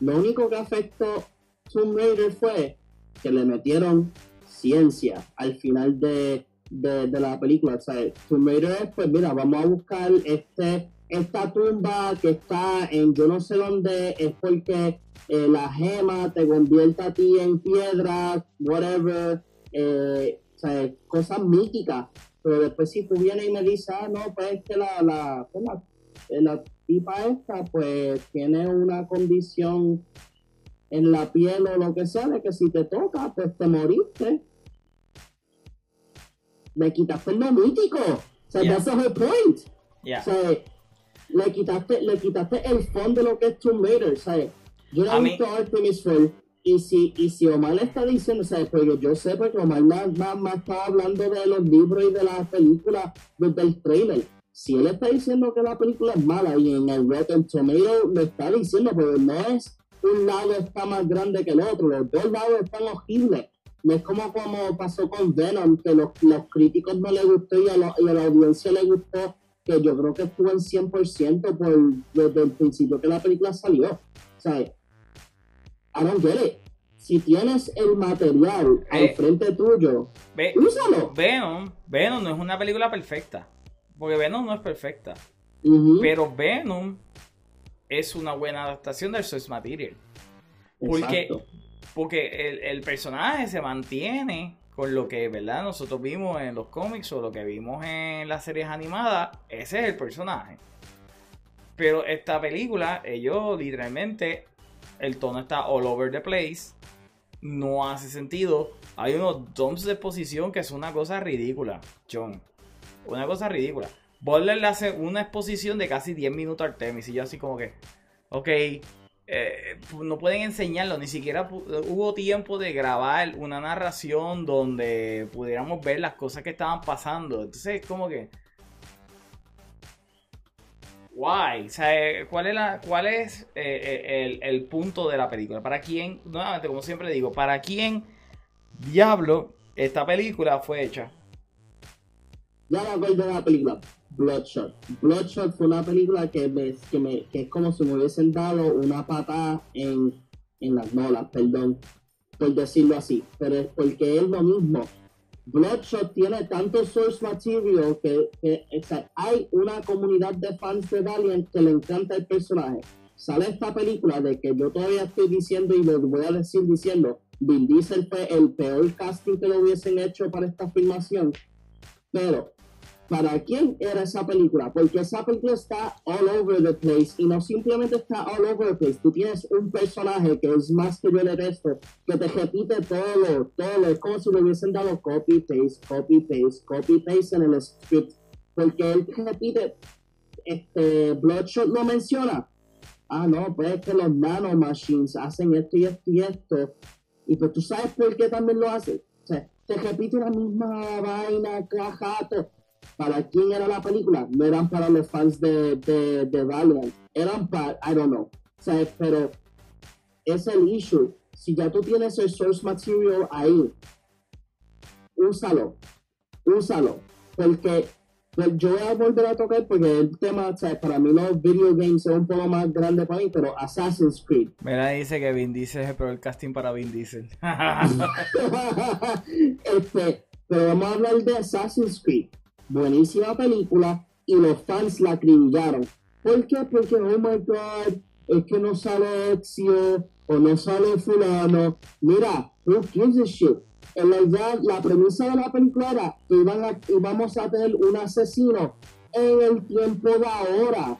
Lo único que afectó Tomb Raider fue que le metieron ciencia al final de, la película. O sea, Tomb Raider es, pues mira, vamos a buscar este esta tumba que está en yo no sé dónde es porque eh, la gema te convierte a ti en piedra, whatever, eh, o sea, cosas míticas. Pero después si tú vienes y me dices, ah, no, pues es que la, la, pues la, eh, la tipa esta, pues tiene una condición en la piel o lo que sea, de que si te toca, pues te moriste. Me quitaste lo mítico. O sea, that's the whole point. O sea, le quitaste, le quitaste el fondo de lo que es Tomb Raider, ¿sabes? Yo no he visto Artemis Fowl y si, y si Omar le está diciendo, ¿sabes? Porque yo sé porque Omar más, más, estaba hablando de los libros y de las películas desde el trailer. Si él está diciendo que la película es mala y en el Rotten Tomato lo está diciendo, pero no es un lado está más grande que el otro, los dos lados están horribles. No es como, como pasó con Venom, que los, los críticos no le gustó y a, y a la audiencia le gustó que yo creo que estuvo en 100% por, desde el principio que la película salió. O sea, I don't get it. Si tienes el material al frente tuyo, úsalo. Venom, Venom no es una película perfecta. Porque Venom no es perfecta. Pero Venom es una buena adaptación del source material. Porque, porque el, el personaje se mantiene con lo que, ¿verdad? Nosotros vimos en los cómics o lo que vimos en las series animadas, ese es el personaje. Pero esta película, ellos literalmente, el tono está all over the place, no hace sentido. Hay unos dumps de exposición que es una cosa ridícula, John. Una cosa ridícula. Boller le hace una exposición de casi 10 minutos al Temis y yo así como que, ok, eh, no pueden enseñarlo, ni siquiera hubo tiempo de grabar una narración donde pudiéramos ver las cosas que estaban pasando. Entonces, como que. Guay, ¿cuál es, cuál es eh, el, punto de la película? ¿Para quién, nuevamente, como siempre digo, para quién diablo esta película fue hecha? Bloodshot. Bloodshot fue una película que, me, que, es como si me hubiesen dado una patada en, las nolas, perdón, por decirlo así, pero es porque es lo mismo. Bloodshot tiene tanto source material que, hay una comunidad de fans de Valiant que le encanta el personaje. Sale esta película de que yo todavía estoy diciendo y lo voy a decir diciendo, Vin Diesel fue el peor casting que lo hubiesen hecho para esta filmación, pero para quién era esa película, porque esa película está all over the place y no simplemente está all over the place, tú tienes un personaje que es más que yo el resto, que te repite todo, todo, es como si le hubiesen dado copy, paste, copy, paste, copy, paste en el script, porque él repite, este, Bloodshot lo menciona, ah, no, pues es que los nanomachines hacen esto y esto y esto, y pues tú sabes por qué también lo hacen, o sea, te repite la misma vaina, cajato, ¿Para quién era la película? No eran para los fans de, de, de Valiant. Eran para, I don't know. O pero es el issue. Si ya tú tienes el source material ahí, úsalo. Úsalo. Porque pues yo voy a volver a tocar porque el tema, o sea, para mí los video games son un poco más grande para mí, pero Assassin's Creed. Mira, dice que Vin Diesel es el peor casting para Vin Diesel. este, pero vamos a hablar de Assassin's Creed buenísima película y los fans la acribillaron. ¿Por qué? Porque, oh my god, es que no sale Ezio o no sale fulano. Mira, who gives a shit? En realidad, la premisa de la película era que iban a, íbamos a tener un asesino en el tiempo de ahora.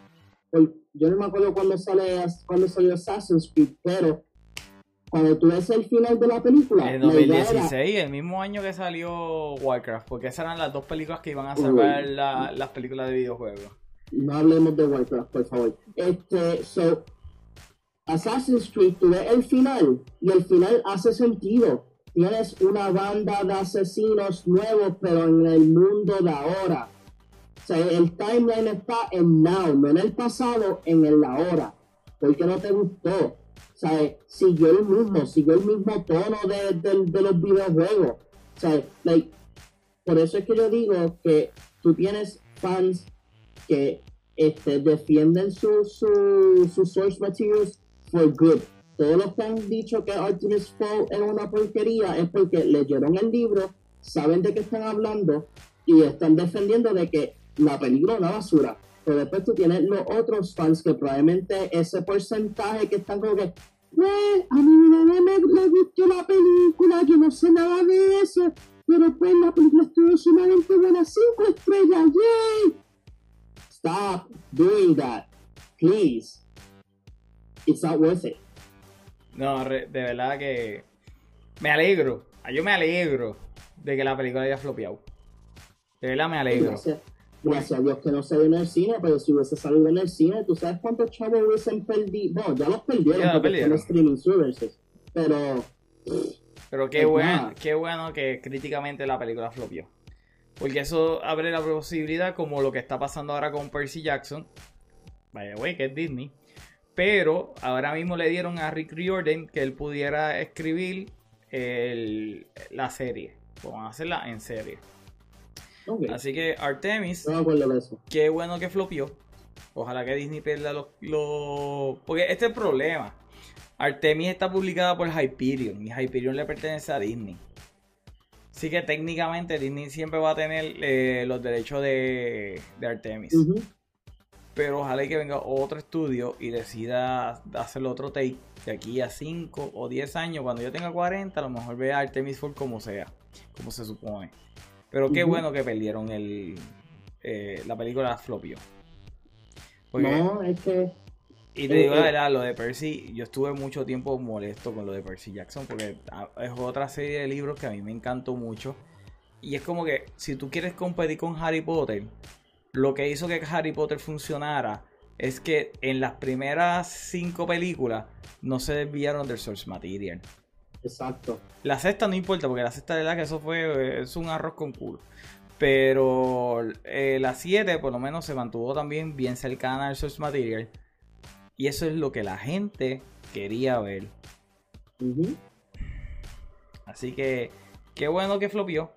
Yo no me acuerdo cuándo sale salió Assassin's Creed, pero cuando tú ves el final de la película. En 2016, el mismo año que salió Warcraft, porque esas eran las dos películas que iban a salvar las películas de videojuegos. No hablemos de Warcraft, por favor. Este, so, Assassin's Creed, tú ves el final y el final hace sentido. Tienes una banda de asesinos nuevos, pero en el mundo de ahora. O sea, el timeline está en now, no en el pasado, en el ahora. ¿Por qué no te gustó? Sea, siguió el mismo, siguió el mismo tono de, de los videojuegos. Sea, like, por eso es que yo digo que tú tienes fans que este, defienden sus su, su source materials for good. Todos los que han dicho que Artemis Fowl es una porquería es porque leyeron el libro, saben de qué están hablando y están defendiendo de que la película es una basura. Pero después tú tienes los otros fans que probablemente ese porcentaje que están como que, a mí me, me, gustó la película, yo no sé nada de eso, pero pues la película estuvo sumamente buena, cinco estrellas, yay. Stop doing that, please. It's not worth it. No, de verdad que me alegro. Yo me alegro de que la película haya flopeado. De verdad me alegro. Gracias, a Dios que no se ve en el cine, pero si hubiese salido en el cine, ¿tú sabes cuántos chavos hubiesen perdido? No, ya los perdieron ya porque perdieron. streaming services. Pero. Pero qué bueno, qué bueno que críticamente la película flopió. Porque eso abre la posibilidad, como lo que está pasando ahora con Percy Jackson. Vaya, güey, que es Disney. Pero ahora mismo le dieron a Rick Riordan que él pudiera escribir la serie. Vamos a hacerla en serie. Así que Artemis, qué bueno que flopió. Ojalá que Disney pierda los, Porque este es el problema. Artemis está publicada por Hyperion y Hyperion le pertenece a Disney. Así que técnicamente Disney siempre va a tener eh, los derechos de, Artemis. Pero ojalá que venga otro estudio y decida hacer otro take de aquí a 5 o 10 años. Cuando yo tenga 40, a lo mejor vea Artemis Fowl como sea, como se supone. Pero qué bueno que perdieron el, eh, la película Flopio. no, es que. Y te digo la verdad, lo de Percy, yo estuve mucho tiempo molesto con lo de Percy Jackson porque es otra serie de libros que a mí me encantó mucho. Y es como que si tú quieres competir con Harry Potter, lo que hizo que Harry Potter funcionara es que en las primeras cinco películas no se desviaron del source material. Exacto. La sexta no importa, porque la sexta de la que eso fue es un arroz con culo. Pero eh, la siete por lo menos se mantuvo también bien cercana al source material. Y eso es lo que la gente quería ver. Así que qué bueno que flopió.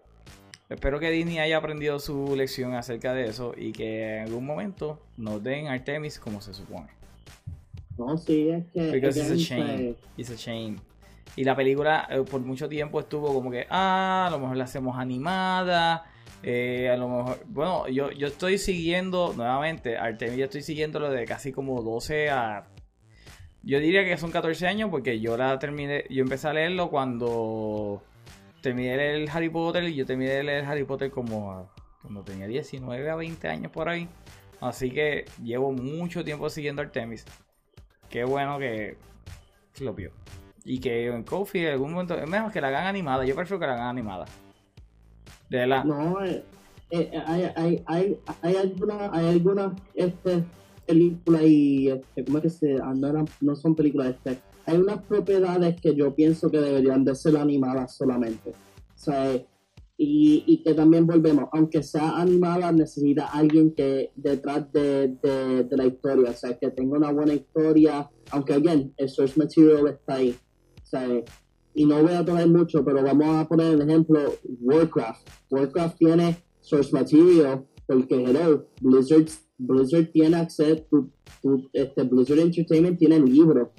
Espero que Disney haya aprendido su lección acerca de eso y que en algún momento nos den Artemis como se supone. No, sí, es que. Because it's a shame. It's a shame. Y la película eh, por mucho tiempo estuvo como que, ah, a lo mejor la hacemos animada. Eh, a lo mejor, bueno, yo, yo estoy siguiendo nuevamente Artemis, yo estoy siguiéndolo de casi como 12 a. Yo diría que son 14 años porque yo la terminé, yo empecé a leerlo cuando terminé el Harry Potter y yo terminé de leer Harry Potter como cuando tenía 19 a 20 años por ahí. Así que llevo mucho tiempo siguiendo Artemis. Qué bueno que lo vio. Y que en Kofi en algún momento es mejor que la hagan animada. Yo prefiero que la hagan animada. De la. No, eh, eh, hay, hay, hay, hay algunas hay alguna, este, películas y. Este, ¿Cómo es que se.? Ah, no, no son películas, este hay unas propiedades que yo pienso que deberían de ser animadas solamente. O sea, y, y, que también volvemos, aunque sea animada, necesita alguien que detrás de, de, la historia, o sea, que tenga una buena historia, aunque again, el source material está ahí. Y no voy a tomar mucho, pero vamos a poner el ejemplo Warcraft. Warcraft tiene source material porque hello, Blizzard, Blizzard tiene acceso, este, Blizzard Entertainment tiene libros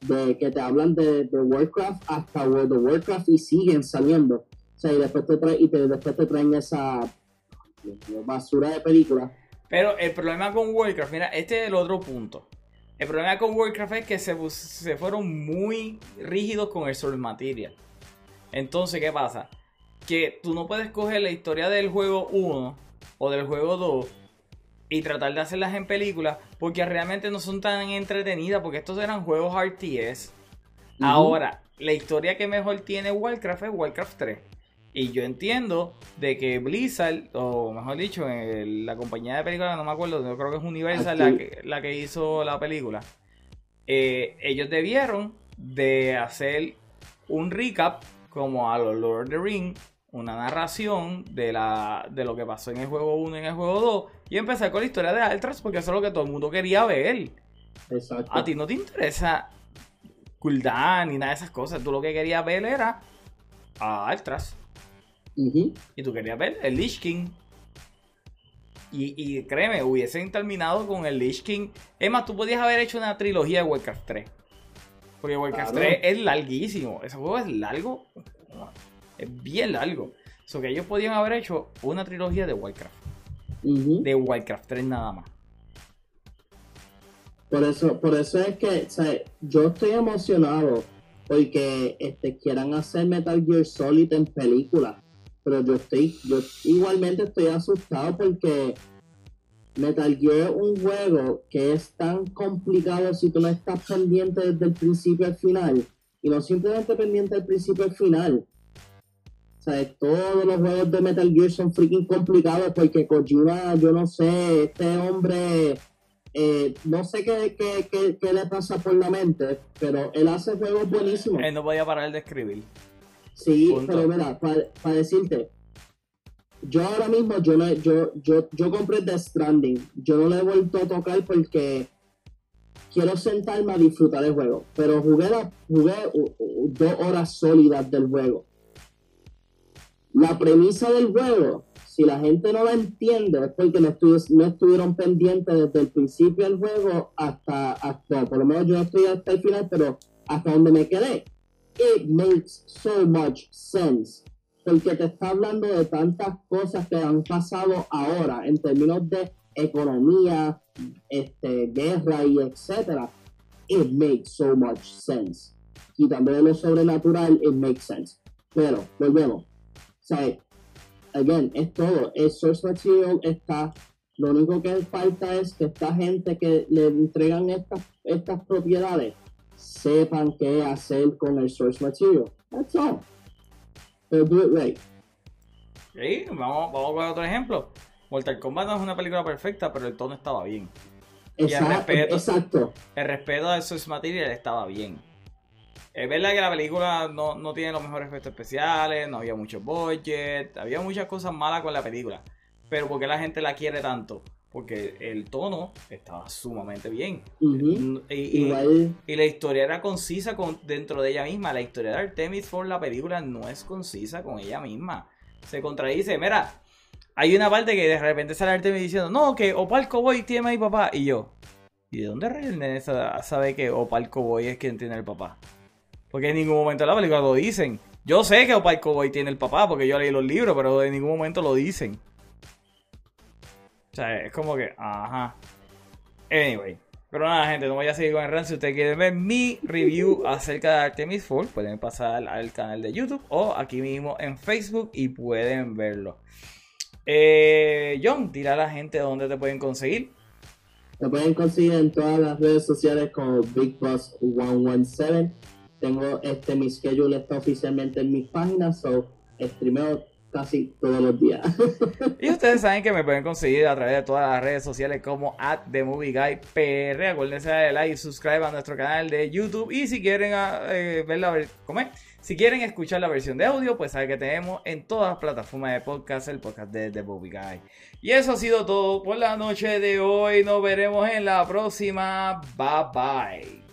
de que te hablan de, Warcraft hasta World of Warcraft y siguen saliendo. O sea, y después te, y después te traen esa basura de películas. Pero el problema con Warcraft, mira, este es el otro punto. El problema con Warcraft es que se, se fueron muy rígidos con el source material. Entonces, ¿qué pasa? Que tú no puedes coger la historia del juego 1 o del juego 2 y tratar de hacerlas en películas porque realmente no son tan entretenidas porque estos eran juegos RTS. Ahora, la historia que mejor tiene Warcraft es Warcraft 3. Y yo entiendo de que Blizzard, o mejor dicho, la compañía de películas, no me acuerdo, yo creo que es Universal la que, la que, hizo la película. Eh, ellos debieron de hacer un recap como a los Lord of the Rings, una narración de, la, de lo que pasó en el juego 1 y en el juego 2, y empezar con la historia de Altras porque eso es lo que todo el mundo quería ver. Exacto. A ti no te interesa Gul'dan ni nada de esas cosas, tú lo que querías ver era a Altras. Y tú querías ver el Lich King. Y, créeme, hubiesen terminado con el Lich King. Es más, tú podías haber hecho una trilogía de Warcraft 3. Porque Warcraft 3 es larguísimo. Ese juego es largo. Es bien largo. So que ellos podían haber hecho una trilogía de Warcraft. De Warcraft 3 nada más. Por eso, por eso es que yo estoy emocionado porque este, quieran hacer Metal Gear Solid en película pero yo estoy, yo igualmente estoy asustado porque Metal Gear es un juego que es tan complicado si tú no estás pendiente desde el principio al final. Y no simplemente pendiente del principio al final. O sea, todos los juegos de Metal Gear son freaking complicados porque Kojima, yo no sé, este hombre, eh, no sé qué, qué, qué, le pasa por la mente, pero él hace juegos buenísimos. Él no podía parar de escribir. Sí, pero mira, para decirte, yo ahora mismo, yo, no, yo, yo, yo compré The Stranding. Yo no lo he vuelto a tocar porque quiero sentarme a disfrutar el juego. Pero jugué, la, jugué dos horas sólidas del juego. La premisa del juego, si la gente no la entiende, es porque no, estuvieron pendientes desde el principio del juego hasta, hasta, por lo menos yo no estoy hasta el final, pero hasta donde me quedé it makes so much sense. Porque te está hablando de tantas cosas que han pasado ahora en términos de economía, este, guerra y etcétera. It makes so much sense. Y también lo sobrenatural, it makes sense. Pero, volvemos. O sea, again, es todo. El source material está. Lo único que falta es que esta gente que le entregan estas, estas propiedades sepan qué hacer con el source material. That's all. Pero do it right. Sí, vamos, vamos con otro ejemplo. Mortal Kombat no es una película perfecta, pero el tono estaba bien. Exacto, y el respeto, exacto. El respeto al source material estaba bien. Es verdad que la película no, no tiene los mejores efectos especiales, no había mucho budget, había muchas cosas malas con la película. Pero ¿por qué la gente la quiere tanto? Porque el tono estaba sumamente bien. y, la historia era concisa con, dentro de ella misma. La historia de Artemis por la película no es concisa con ella misma. Se contradice. Mira, hay una parte que de repente sale Artemis diciendo, no, que Opal Cowboy tiene a mi papá. Y yo, ¿y de dónde el sabe que Opal Cowboy es quien tiene el papá? Porque en ningún momento de la película lo dicen. Yo sé que Opal Cowboy tiene el papá porque yo leí los libros, pero en ningún momento lo dicen. Sea, es como que, ajá. Anyway. Pero nada, gente, no voy a seguir con el rant. Si ustedes quieren ver mi review acerca de Artemis Fowl, pueden pasar al canal de YouTube o aquí mismo en Facebook y pueden verlo. Eh, John, tira a la gente dónde te pueden conseguir. Me pueden conseguir en todas las redes sociales como Big 117. Tengo este mi schedule está oficialmente en mis páginas, so streameo casi todos los días. y ustedes saben que me pueden conseguir a través de todas las redes sociales como at The Movie Guy PR. Acuérdense de like y subscribe a nuestro canal de YouTube. Y si quieren ah, eh, ver la ¿cómo Si quieren escuchar la versión de audio, pues saben que tenemos en todas las plataformas de podcast el podcast de The Movie Guy. Y eso ha sido todo por la noche de hoy. Nos veremos en la próxima. Bye bye.